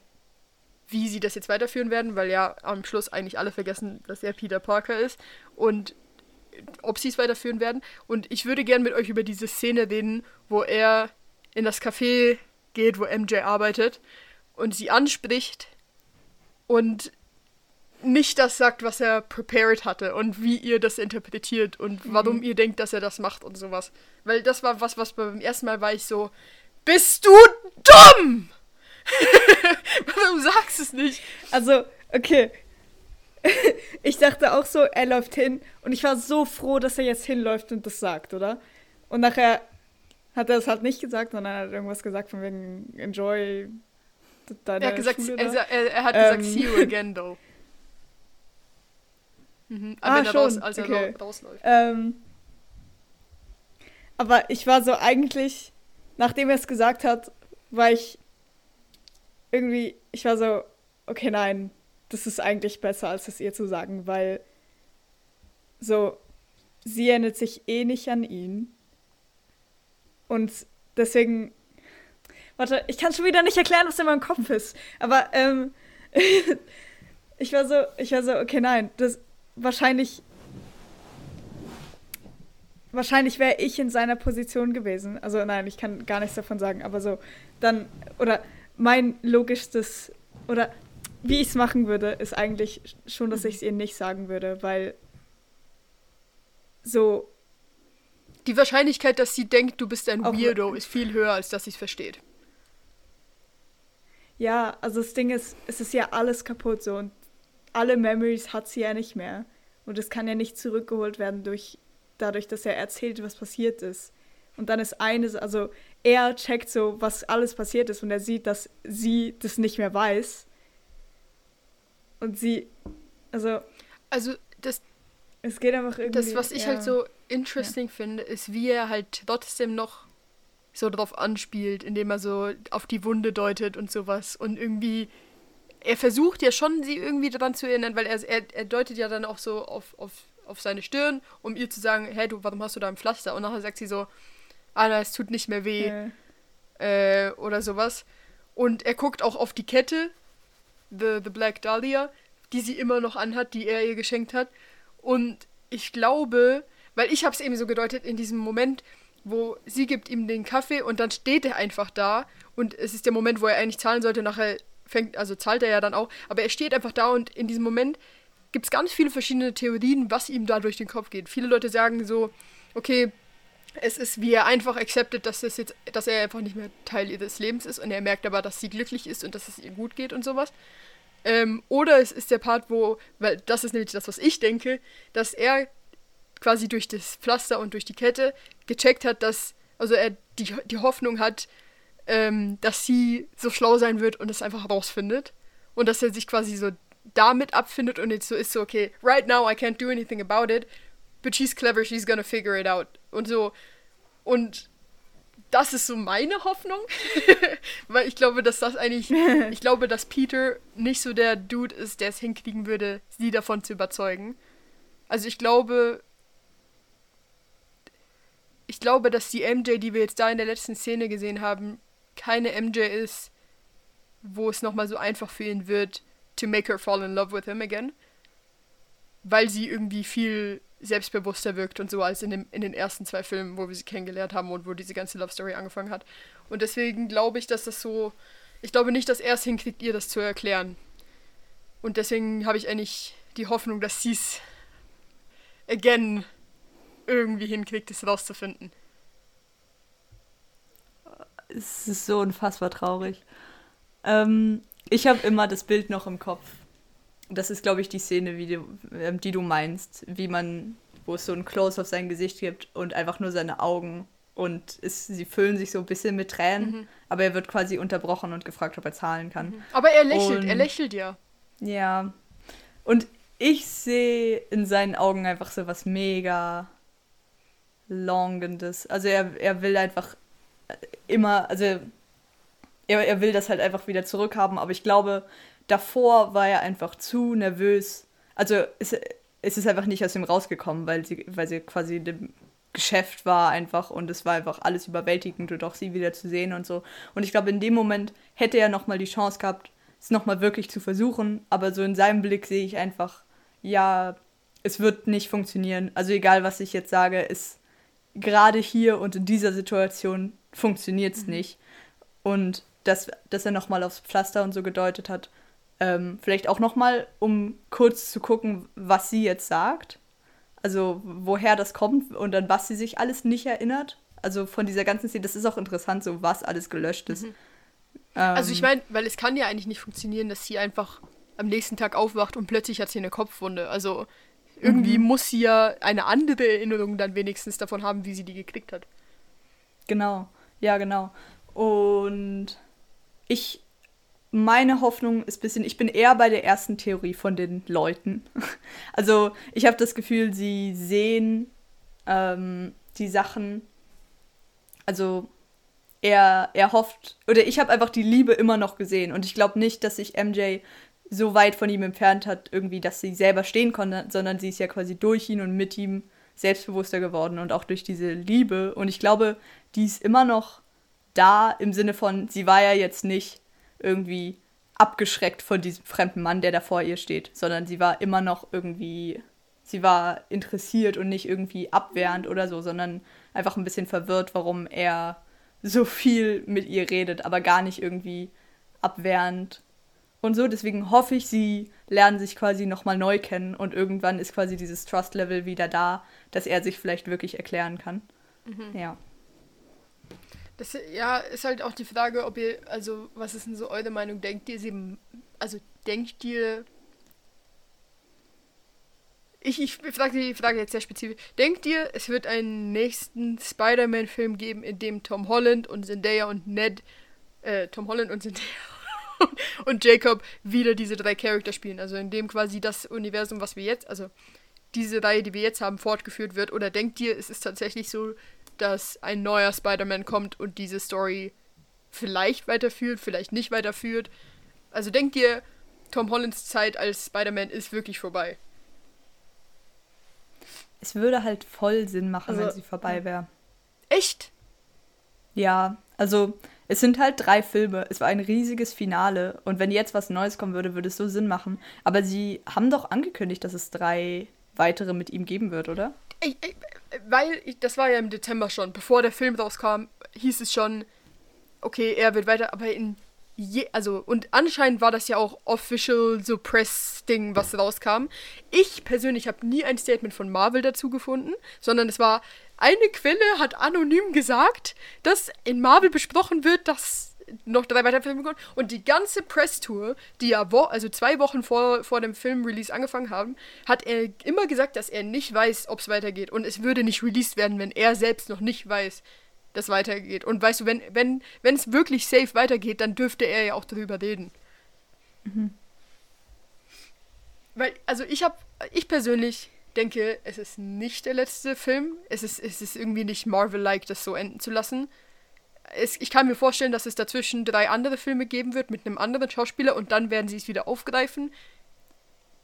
wie sie das jetzt weiterführen werden, weil ja am Schluss eigentlich alle vergessen, dass er Peter Parker ist und ob sie es weiterführen werden. Und ich würde gern mit euch über diese Szene reden, wo er in das Café geht, wo MJ arbeitet und sie anspricht und nicht das sagt, was er prepared hatte und wie ihr das interpretiert und mhm. warum ihr denkt, dass er das macht und sowas. Weil das war was, was beim ersten Mal war ich so, bist du dumm? Warum sagst du es nicht? Also, okay. ich dachte auch so, er läuft hin und ich war so froh, dass er jetzt hinläuft und das sagt, oder? Und nachher hat er es halt nicht gesagt, sondern er hat irgendwas gesagt von wegen Enjoy deine er hat gesagt, Schule er, er, er, hat ähm. gesagt, see you again, though. Mhm. Ah, wenn er schon. Raus, als er okay. rausläuft. Ähm, aber ich war so eigentlich nachdem er es gesagt hat, war ich irgendwie, ich war so, okay, nein, das ist eigentlich besser, als es ihr zu sagen, weil so, sie erinnert sich eh nicht an ihn. Und deswegen, warte, ich kann schon wieder nicht erklären, was in meinem Kopf ist. Aber ähm, ich war so, ich war so, okay, nein, das wahrscheinlich, wahrscheinlich wäre ich in seiner Position gewesen. Also nein, ich kann gar nichts davon sagen, aber so, dann, oder mein logischstes, oder wie ich es machen würde, ist eigentlich schon, dass ich es ihr nicht sagen würde, weil so. Die Wahrscheinlichkeit, dass sie denkt, du bist ein Weirdo, ist viel höher, als dass sie es versteht. Ja, also das Ding ist, es ist ja alles kaputt so und alle Memories hat sie ja nicht mehr. Und es kann ja nicht zurückgeholt werden durch dadurch, dass er erzählt, was passiert ist. Und dann ist eines, also er checkt so, was alles passiert ist und er sieht, dass sie das nicht mehr weiß. Und sie, also. Also, das. Es geht einfach irgendwie. Das, was ich ja. halt so interesting ja. finde, ist, wie er halt trotzdem noch so drauf anspielt, indem er so auf die Wunde deutet und sowas. Und irgendwie. Er versucht ja schon, sie irgendwie daran zu erinnern, weil er, er, er deutet ja dann auch so auf, auf, auf seine Stirn, um ihr zu sagen, hey, du, warum hast du da ein Pflaster? Und nachher sagt sie so, ah, es tut nicht mehr weh. Ja. Äh, oder sowas. Und er guckt auch auf die Kette, The, The Black Dahlia, die sie immer noch anhat, die er ihr geschenkt hat. Und ich glaube, weil ich habe es eben so gedeutet, in diesem Moment, wo sie gibt ihm den Kaffee und dann steht er einfach da und es ist der Moment, wo er eigentlich zahlen sollte, nachher fängt, also zahlt er ja dann auch, aber er steht einfach da und in diesem Moment gibt es ganz viele verschiedene Theorien, was ihm da durch den Kopf geht. Viele Leute sagen so, okay, es ist, wie er einfach akzeptiert, dass, das dass er einfach nicht mehr Teil ihres Lebens ist und er merkt aber, dass sie glücklich ist und dass es ihr gut geht und sowas. Ähm, oder es ist der Part, wo, weil das ist nämlich das, was ich denke, dass er quasi durch das Pflaster und durch die Kette gecheckt hat, dass, also er die, die Hoffnung hat, ähm, dass sie so schlau sein wird und es einfach herausfindet. Und dass er sich quasi so damit abfindet und jetzt so ist so, okay, right now I can't do anything about it, but she's clever, she's gonna figure it out. Und so. Und das ist so meine Hoffnung. Weil ich glaube, dass das eigentlich. ich glaube, dass Peter nicht so der Dude ist, der es hinkriegen würde, sie davon zu überzeugen. Also ich glaube. Ich glaube, dass die MJ, die wir jetzt da in der letzten Szene gesehen haben, keine MJ ist, wo es nochmal so einfach für ihn wird, to make her fall in love with him again. Weil sie irgendwie viel selbstbewusster wirkt und so als in, dem, in den ersten zwei Filmen, wo wir sie kennengelernt haben und wo diese ganze Love Story angefangen hat. Und deswegen glaube ich, dass das so. Ich glaube nicht, dass er es hinkriegt, ihr das zu erklären. Und deswegen habe ich eigentlich die Hoffnung, dass sie es again irgendwie hinkriegt, es rauszufinden. Es ist so unfassbar traurig. Ähm, ich habe immer das Bild noch im Kopf das ist, glaube ich, die Szene, wie du, äh, die du meinst, wie man, wo es so ein Close auf sein Gesicht gibt und einfach nur seine Augen und es, sie füllen sich so ein bisschen mit Tränen, mhm. aber er wird quasi unterbrochen und gefragt, ob er zahlen kann. Mhm. Aber er lächelt, und, er lächelt ja. Ja. Und ich sehe in seinen Augen einfach so was mega Longendes. Also er, er will einfach immer, also er, er will das halt einfach wieder zurückhaben, aber ich glaube, davor war er einfach zu nervös. Also es, es ist einfach nicht aus ihm rausgekommen, weil sie, weil sie quasi in dem Geschäft war einfach und es war einfach alles überwältigend und auch sie wieder zu sehen und so. Und ich glaube, in dem Moment hätte er nochmal die Chance gehabt, es nochmal wirklich zu versuchen, aber so in seinem Blick sehe ich einfach, ja, es wird nicht funktionieren. Also egal, was ich jetzt sage, ist gerade hier und in dieser Situation funktioniert es mhm. nicht. Und dass, dass er nochmal aufs Pflaster und so gedeutet hat, ähm, vielleicht auch nochmal, um kurz zu gucken, was sie jetzt sagt. Also woher das kommt und an was sie sich alles nicht erinnert. Also von dieser ganzen Szene, das ist auch interessant, so was alles gelöscht ist. Mhm. Ähm, also ich meine, weil es kann ja eigentlich nicht funktionieren, dass sie einfach am nächsten Tag aufwacht und plötzlich hat sie eine Kopfwunde. Also irgendwie mhm. muss sie ja eine andere Erinnerung dann wenigstens davon haben, wie sie die gekriegt hat. Genau, ja, genau. Und ich meine Hoffnung ist ein bisschen, ich bin eher bei der ersten Theorie von den Leuten. Also ich habe das Gefühl, sie sehen ähm, die Sachen, also er, er hofft, oder ich habe einfach die Liebe immer noch gesehen. Und ich glaube nicht, dass sich MJ so weit von ihm entfernt hat, irgendwie, dass sie selber stehen konnte, sondern sie ist ja quasi durch ihn und mit ihm selbstbewusster geworden und auch durch diese Liebe. Und ich glaube, die ist immer noch da im Sinne von, sie war ja jetzt nicht irgendwie abgeschreckt von diesem fremden Mann, der da vor ihr steht, sondern sie war immer noch irgendwie, sie war interessiert und nicht irgendwie abwehrend oder so, sondern einfach ein bisschen verwirrt, warum er so viel mit ihr redet, aber gar nicht irgendwie abwehrend und so. Deswegen hoffe ich, sie lernen sich quasi nochmal neu kennen und irgendwann ist quasi dieses Trust-Level wieder da, dass er sich vielleicht wirklich erklären kann. Mhm. Ja. Das ja, ist halt auch die Frage, ob ihr, also, was ist denn so eure Meinung? Denkt ihr, sie, also, denkt ihr, ich, ich frage die Frage jetzt sehr spezifisch. Denkt ihr, es wird einen nächsten Spider-Man-Film geben, in dem Tom Holland und Zendaya und Ned, äh, Tom Holland und Zendaya und Jacob wieder diese drei Charakter spielen? Also in dem quasi das Universum, was wir jetzt, also diese Reihe, die wir jetzt haben, fortgeführt wird? Oder denkt ihr, es ist tatsächlich so, dass ein neuer Spider-Man kommt und diese Story vielleicht weiterführt, vielleicht nicht weiterführt. Also denkt ihr, Tom Hollands Zeit als Spider-Man ist wirklich vorbei? Es würde halt voll Sinn machen, also, wenn sie vorbei wäre. Echt? Ja, also es sind halt drei Filme. Es war ein riesiges Finale. Und wenn jetzt was Neues kommen würde, würde es so Sinn machen. Aber sie haben doch angekündigt, dass es drei weitere mit ihm geben wird, oder? Ich, ich, weil ich, das war ja im Dezember schon, bevor der Film rauskam, hieß es schon, okay, er wird weiter, aber in je, also und anscheinend war das ja auch official so Press Ding, was rauskam. Ich persönlich habe nie ein Statement von Marvel dazu gefunden, sondern es war eine Quelle hat anonym gesagt, dass in Marvel besprochen wird, dass noch drei weitere Filme kommen. Und die ganze Press-Tour, die ja wo also zwei Wochen vor, vor dem Film-Release angefangen haben, hat er immer gesagt, dass er nicht weiß, ob es weitergeht. Und es würde nicht released werden, wenn er selbst noch nicht weiß, dass es weitergeht. Und weißt du, wenn es wenn, es wirklich safe weitergeht, dann dürfte er ja auch darüber reden. Mhm. Weil, also ich habe, ich persönlich denke, es ist nicht der letzte Film. Es ist, es ist irgendwie nicht Marvel-like, das so enden zu lassen es, ich kann mir vorstellen, dass es dazwischen drei andere Filme geben wird mit einem anderen Schauspieler und dann werden sie es wieder aufgreifen.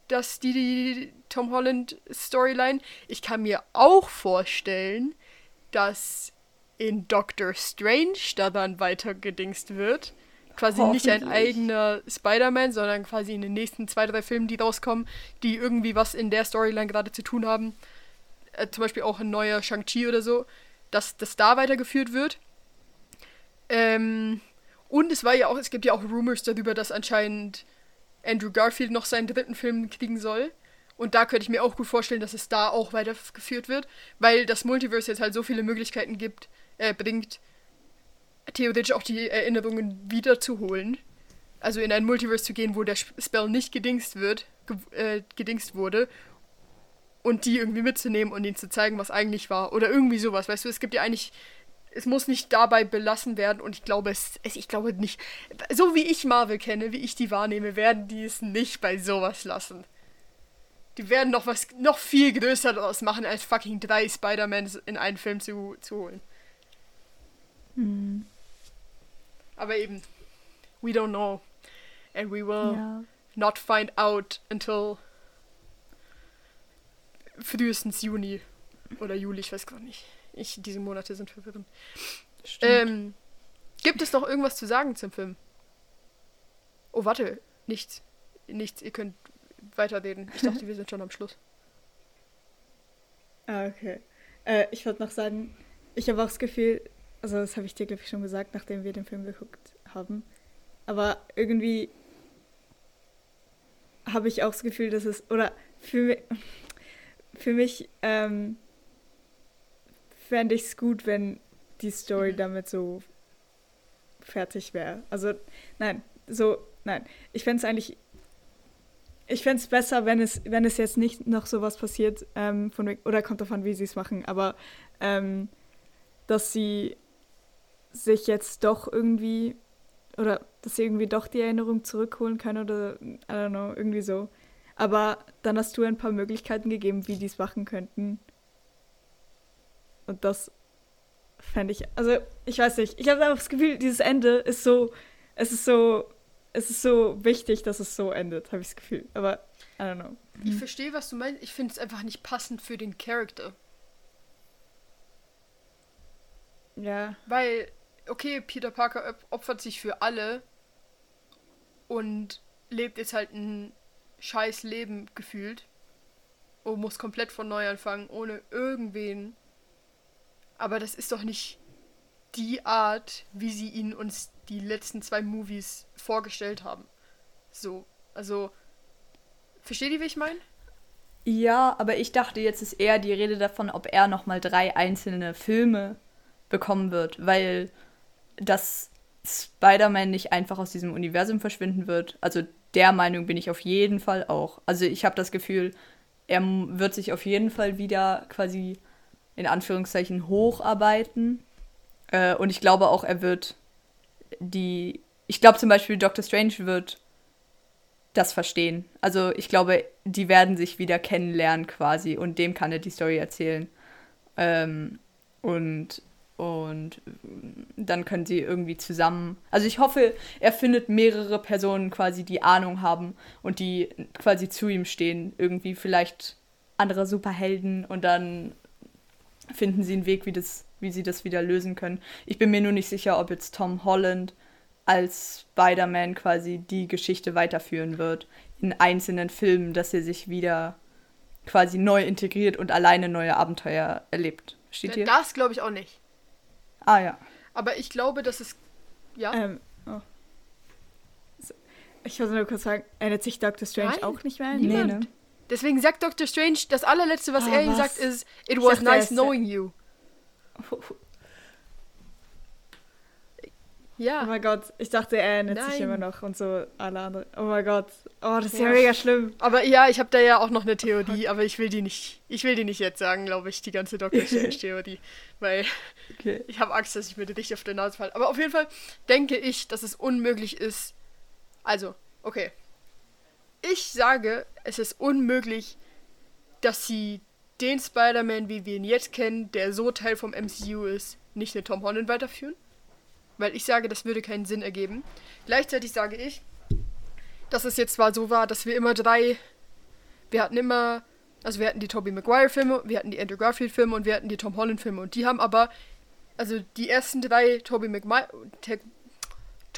dass die, die Tom Holland Storyline. Ich kann mir auch vorstellen, dass in Doctor Strange da dann weiter gedingst wird. Quasi nicht ein eigener Spider-Man, sondern quasi in den nächsten zwei, drei Filmen, die rauskommen, die irgendwie was in der Storyline gerade zu tun haben. Äh, zum Beispiel auch ein neuer Shang-Chi oder so, dass das da weitergeführt wird. Ähm, und es war ja auch, es gibt ja auch Rumors darüber, dass anscheinend Andrew Garfield noch seinen dritten Film kriegen soll. Und da könnte ich mir auch gut vorstellen, dass es da auch weitergeführt wird, weil das Multiverse jetzt halt so viele Möglichkeiten gibt, äh, bringt, theoretisch auch die Erinnerungen wiederzuholen. Also in ein Multiverse zu gehen, wo der Spell nicht gedingst wird, ge äh, gedingst wurde. Und die irgendwie mitzunehmen und ihnen zu zeigen, was eigentlich war. Oder irgendwie sowas. Weißt du, es gibt ja eigentlich es muss nicht dabei belassen werden und ich glaube es, ich glaube nicht, so wie ich Marvel kenne, wie ich die wahrnehme, werden die es nicht bei sowas lassen. Die werden noch was noch viel größer daraus machen, als fucking drei Spider-Mans in einen Film zu, zu holen. Hm. Aber eben, we don't know. And we will ja. not find out until frühestens Juni oder Juli, ich weiß gar nicht. Ich, diese Monate sind verwirrend. Ähm, gibt es noch irgendwas zu sagen zum Film? Oh, warte. Nichts. Nichts. Ihr könnt weiterreden. Ich dachte, wir sind schon am Schluss. Ah, okay. Äh, ich wollte noch sagen, ich habe auch das Gefühl, also das habe ich dir, glaube ich, schon gesagt, nachdem wir den Film geguckt haben. Aber irgendwie habe ich auch das Gefühl, dass es, oder für mich, für mich ähm, fände ich es gut, wenn die Story mhm. damit so fertig wäre. Also, nein, so, nein. Ich fände es eigentlich. Ich fände es besser, wenn es, wenn es jetzt nicht noch sowas passiert, ähm, von, oder kommt davon, wie sie es machen, aber ähm, dass sie sich jetzt doch irgendwie, oder dass sie irgendwie doch die Erinnerung zurückholen können oder, I don't know, irgendwie so. Aber dann hast du ein paar Möglichkeiten gegeben, wie die es machen könnten. Und das fände ich. Also, ich weiß nicht. Ich habe einfach das Gefühl, dieses Ende ist so. Es ist so. Es ist so wichtig, dass es so endet, habe ich das Gefühl. Aber, I don't know. Ich verstehe, was du meinst. Ich finde es einfach nicht passend für den Charakter. Ja. Weil, okay, Peter Parker op- opfert sich für alle und lebt jetzt halt ein scheiß Leben gefühlt und muss komplett von neu anfangen, ohne irgendwen. Aber das ist doch nicht die Art, wie sie ihn uns die letzten zwei Movies vorgestellt haben. So, also, versteht ihr, wie ich meine? Ja, aber ich dachte, jetzt ist eher die Rede davon, ob er nochmal drei einzelne Filme bekommen wird, weil das Spider-Man nicht einfach aus diesem Universum verschwinden wird. Also der Meinung bin ich auf jeden Fall auch. Also ich habe das Gefühl, er wird sich auf jeden Fall wieder quasi in Anführungszeichen hocharbeiten. Äh, und ich glaube auch, er wird die. Ich glaube zum Beispiel, Doctor Strange wird das verstehen. Also ich glaube, die werden sich wieder kennenlernen quasi und dem kann er die Story erzählen. Ähm, und, und dann können sie irgendwie zusammen. Also ich hoffe, er findet mehrere Personen quasi, die Ahnung haben und die quasi zu ihm stehen. Irgendwie vielleicht andere Superhelden und dann finden sie einen Weg, wie, das, wie sie das wieder lösen können. Ich bin mir nur nicht sicher, ob jetzt Tom Holland als Spider-Man quasi die Geschichte weiterführen wird in einzelnen Filmen, dass er sich wieder quasi neu integriert und alleine neue Abenteuer erlebt. Steht hier? Das glaube ich auch nicht. Ah ja. Aber ich glaube, dass es. Ja. Ähm, oh. So, Ich wollte nur kurz sagen, erinnert sich Doctor Strange Nein, auch nicht mehr an Nee, ihn? ne? Deswegen sagt Dr. Strange, das allerletzte, was Ah, er ihm sagt, ist: It was dachte, nice knowing you. Oh Ja. mein Gott, ich dachte, er erinnert sich Nein. immer noch und so alle anderen. Oh mein Gott. Oh, das ist ja, Ja. mega schlimm. Aber ja, ich habe da ja auch noch eine Theorie, aber ich will die nicht. Ich will die nicht jetzt sagen, glaube ich, die ganze Dr. Strange-Theorie. Weil Okay. ich habe Angst, dass ich mir die richtig auf der Nase falle. Aber auf jeden Fall denke ich, dass es unmöglich ist. Also, okay. Ich sage, es ist unmöglich, dass sie den Spider-Man, wie wir ihn jetzt kennen, der so Teil vom MCU ist, nicht mit Tom Holland weiterführen. Weil ich sage, das würde keinen Sinn ergeben. Gleichzeitig sage ich, dass es jetzt zwar so war, dass wir immer drei. Wir hatten immer. Also wir hatten die Tobey Maguire-Filme, wir hatten die Andrew Garfield-Filme und wir hatten die Tom Holland-Filme. Und die haben aber. Also die ersten drei Tobey Maguire.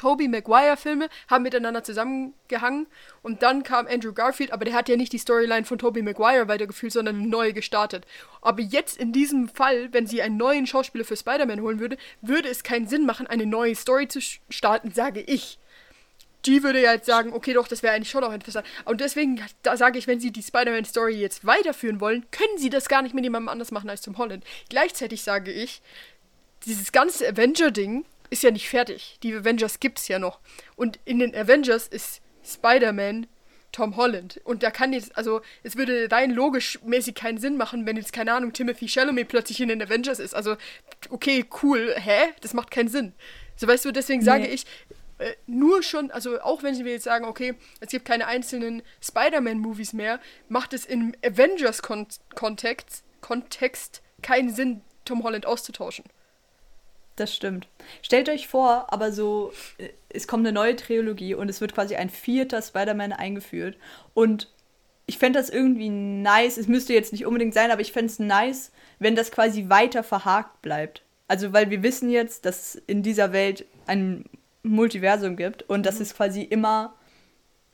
Tobey Maguire-Filme haben miteinander zusammengehangen und dann kam Andrew Garfield, aber der hat ja nicht die Storyline von Tobey Maguire weitergeführt, sondern eine neue gestartet. Aber jetzt in diesem Fall, wenn sie einen neuen Schauspieler für Spider-Man holen würde, würde es keinen Sinn machen, eine neue Story zu starten, sage ich. Die würde ja jetzt sagen, okay, doch, das wäre eigentlich schon auch interessant. Und deswegen sage ich, wenn sie die Spider-Man-Story jetzt weiterführen wollen, können sie das gar nicht mit jemandem anders machen als Tom Holland. Gleichzeitig sage ich, dieses ganze Avenger-Ding ist ja nicht fertig. Die Avengers gibt's ja noch. Und in den Avengers ist Spider-Man Tom Holland. Und da kann jetzt, also es würde rein logisch mäßig keinen Sinn machen, wenn jetzt, keine Ahnung, Timothy Chalamet plötzlich in den Avengers ist. Also, okay, cool, hä? Das macht keinen Sinn. So weißt du, deswegen sage Nee. ich, äh, nur schon, also auch wenn wir jetzt sagen, okay, es gibt keine einzelnen Spider-Man-Movies mehr, macht es im Avengers-Kontext Kontext keinen Sinn, Tom Holland auszutauschen. Das stimmt. Stellt euch vor, aber so, äh, es kommt eine neue Trilogie und es wird quasi ein vierter Spider-Man eingeführt. Und ich fände das irgendwie nice, es müsste jetzt nicht unbedingt sein, aber ich fände es nice, wenn das quasi weiter verhakt bleibt. Also, weil wir wissen jetzt, dass es in dieser Welt ein Multiversum gibt und dass es quasi immer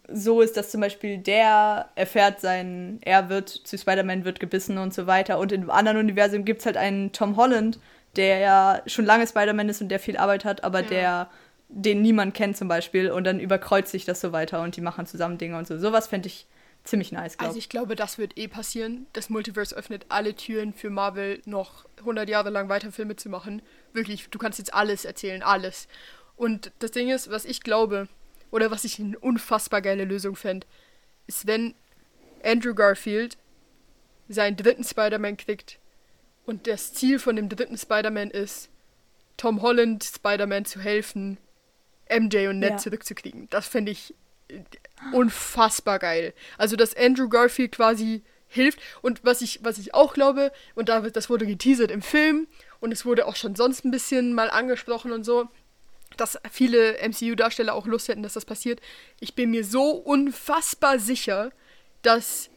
so ist, dass zum Beispiel der erfährt sein, er wird zu Spider-Man wird gebissen und so weiter. Und im anderen Universum gibt es halt einen Tom Holland, der ja schon lange Spider-Man ist und der viel Arbeit hat, aber Ja. der den niemand kennt zum Beispiel. Und dann überkreuzt sich das so weiter und die machen zusammen Dinge und so. Sowas fände ich ziemlich nice, glaube Also ich glaube, das wird eh passieren. Das Multiverse öffnet alle Türen für Marvel, noch 100 Jahre lang weiter Filme zu machen. Wirklich, du kannst jetzt alles erzählen, alles. Und das Ding ist, was ich glaube, oder was ich eine unfassbar geile Lösung fände, ist, wenn Andrew Garfield seinen dritten Spider-Man kriegt und das Ziel von dem dritten Spider-Man ist, Tom Holland Spider-Man zu helfen, MJ und Ned Ja. zurückzukriegen. Das fände ich äh, unfassbar geil. Also, dass Andrew Garfield quasi hilft. Und was ich, was ich auch glaube, und da, das wurde geteasert im Film und es wurde auch schon sonst ein bisschen mal angesprochen und so, dass viele MCU-Darsteller auch Lust hätten, dass das passiert. Ich bin mir so unfassbar sicher, dass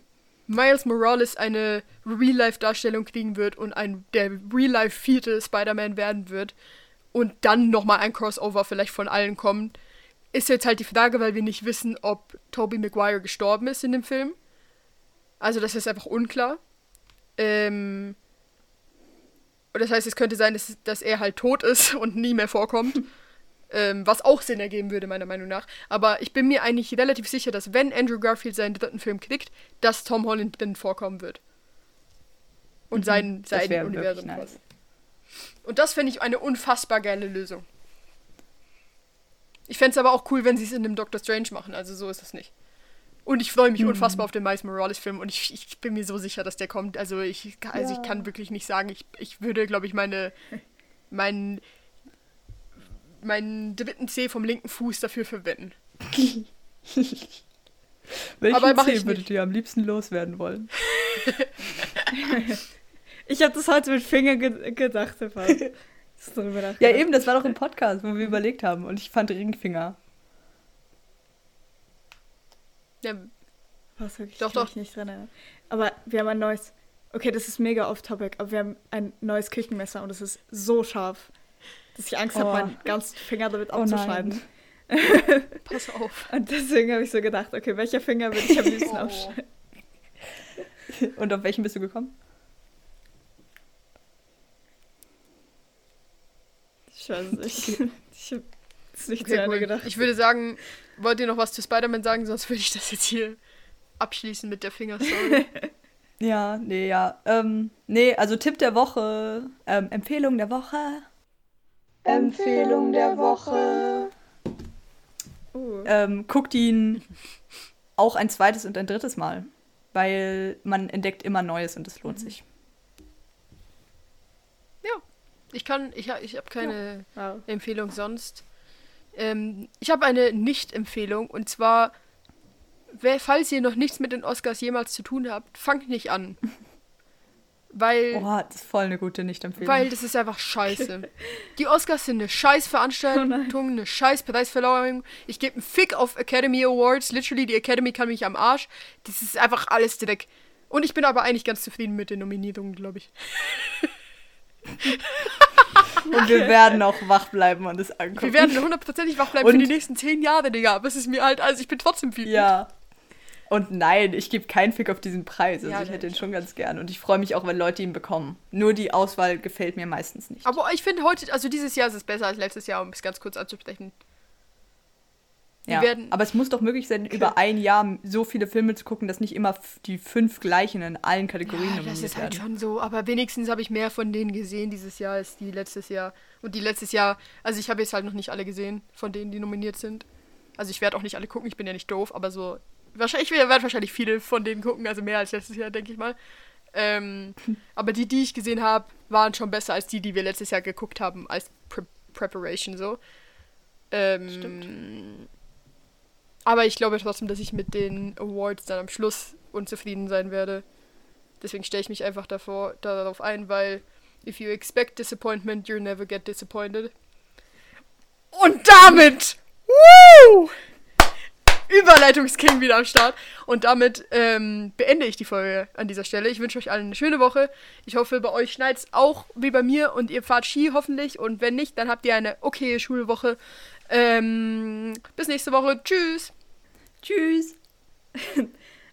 Miles Morales eine Real-Life-Darstellung kriegen wird und ein der Real-Life vierte Spider-Man werden wird und dann nochmal ein Crossover vielleicht von allen kommt. Ist jetzt halt die Frage, weil wir nicht wissen, ob Tobey Maguire gestorben ist in dem Film. Also das ist einfach unklar. Ähm, und das heißt, es könnte sein, dass, dass er halt tot ist und nie mehr vorkommt. Ähm, was auch Sinn ergeben würde, meiner Meinung nach. Aber ich bin mir eigentlich relativ sicher, dass wenn Andrew Garfield seinen dritten Film kriegt, dass Tom Holland drin vorkommen wird. Und sein, Mhm. Sein wäre Universum. nice. Und das finde ich eine unfassbar geile Lösung. Ich fände es aber auch cool, wenn sie es in dem Doctor Strange machen. Also so ist es nicht. Und ich freue mich Mhm. unfassbar auf den Miles Morales-Film und ich, ich bin mir so sicher, dass der kommt. Also ich, also ich Ja. kann wirklich nicht sagen, ich, ich würde, glaube ich, meine meinen meinen dritten C vom linken Fuß dafür verwenden. Welchen Aber Zeh ich würdet ihr am liebsten loswerden wollen? Ich habe das heute mit Finger ge gedacht, Stefan. Ja, eben, das war doch im Podcast, wo wir überlegt haben. Und ich fand Ringfinger. Ja, Was wirklich? Doch, doch. nicht dran erinnern. Aber wir haben ein neues. Okay, das ist mega off-topic, aber wir haben ein neues Küchenmesser und es ist so scharf, dass ich Angst habe, Oh. meinen ganzen Finger damit Oh abzuschneiden. pass auf. und deswegen habe ich so gedacht, okay, welcher Finger würde ich am liebsten Oh. abschneiden? Und auf welchen bist du gekommen? Ich weiß es nicht. Ich habe es nicht zu Okay, Ende cool. gedacht. Ich würde sagen, wollt ihr noch was zu Spider-Man sagen, sonst würde ich das jetzt hier abschließen mit der Fingerstory. Ja, nee, ja. Ähm, nee, also Tipp der Woche, ähm, Empfehlung der Woche. Empfehlung der Woche. Uh, Ähm, guckt ihn auch ein zweites und ein drittes Mal. Weil man entdeckt immer Neues und es lohnt sich. Ich kann, ich, ich habe keine wow. Empfehlung sonst. Ähm, ich habe eine Nicht-Empfehlung und zwar, wer, falls ihr noch nichts mit den Oscars jemals zu tun habt, fangt nicht an. Weil, Boah, das ist voll eine gute Nicht-Empfehlung. weil das ist einfach scheiße. Die Oscars sind eine scheiß Oh Veranstaltung, eine scheiß Preisverleihung. Ich gebe einen Fick auf Academy Awards. Literally, die Academy kann mich am Arsch. Das ist einfach alles Dreck. Und ich bin aber eigentlich ganz zufrieden mit den Nominierungen, glaube ich. Und wir werden auch wach bleiben und es angucken. Wir werden hundertprozentig wach bleiben für Und- die nächsten zehn Jahre, Digga. Aber es ist mir halt, also ich bin trotzdem wütend. Ja. Und nein, ich gebe keinen Fick auf diesen Preis. Also Ja, ich hätte ihn schon ganz gern. Und ich freue mich auch, wenn Leute ihn bekommen. Nur die Auswahl gefällt mir meistens nicht. Aber ich finde heute, also dieses Jahr ist es besser als letztes Jahr, um es ganz kurz anzusprechen. ja. werden- Aber es muss doch möglich sein, über ein Jahr so viele Filme zu gucken, dass nicht immer die fünf gleichen in allen Kategorien Ja, das ist halt werden. schon so. Aber wenigstens habe ich mehr von denen gesehen dieses Jahr als die letztes Jahr. Und die letztes Jahr, also ich habe jetzt halt noch nicht alle gesehen, von denen, die nominiert sind. Also ich werde auch nicht alle gucken, ich bin ja nicht doof, aber so. Wahrscheinlich, ich werde wahrscheinlich viele von denen gucken, also mehr als letztes Jahr, denke ich mal. Ähm, aber die, die ich gesehen habe, waren schon besser als die, die wir letztes Jahr geguckt haben, als Pre Preparation so. Ähm, Stimmt. Aber ich glaube trotzdem, dass ich mit den Awards dann am Schluss unzufrieden sein werde. Deswegen stelle ich mich einfach davor, darauf ein, weil if you expect disappointment, you'll never get disappointed. Und damit, woo! Überleitungsking wieder am Start. Und damit ähm, beende ich die Folge an dieser Stelle. Ich wünsche euch allen eine schöne Woche. Ich hoffe, bei euch schneit es auch wie bei mir und ihr fahrt Ski hoffentlich. Und wenn nicht, dann habt ihr eine okaye Schulwoche. Ähm, bis nächste Woche. Tschüss. Tschüss.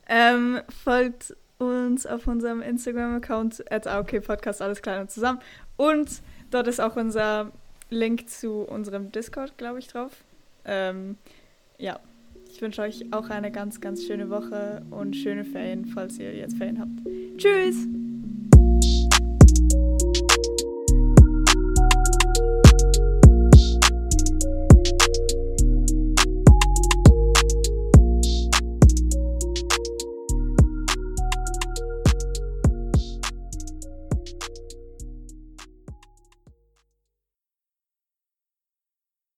Ähm, folgt uns auf unserem Instagram-Account at Podcast, alles klein und zusammen. Und dort ist auch unser Link zu unserem Discord, glaube ich, drauf. Ähm, ja, ich wünsche euch auch eine ganz, ganz schöne Woche und schöne Ferien, falls ihr jetzt Ferien habt. Tschüss!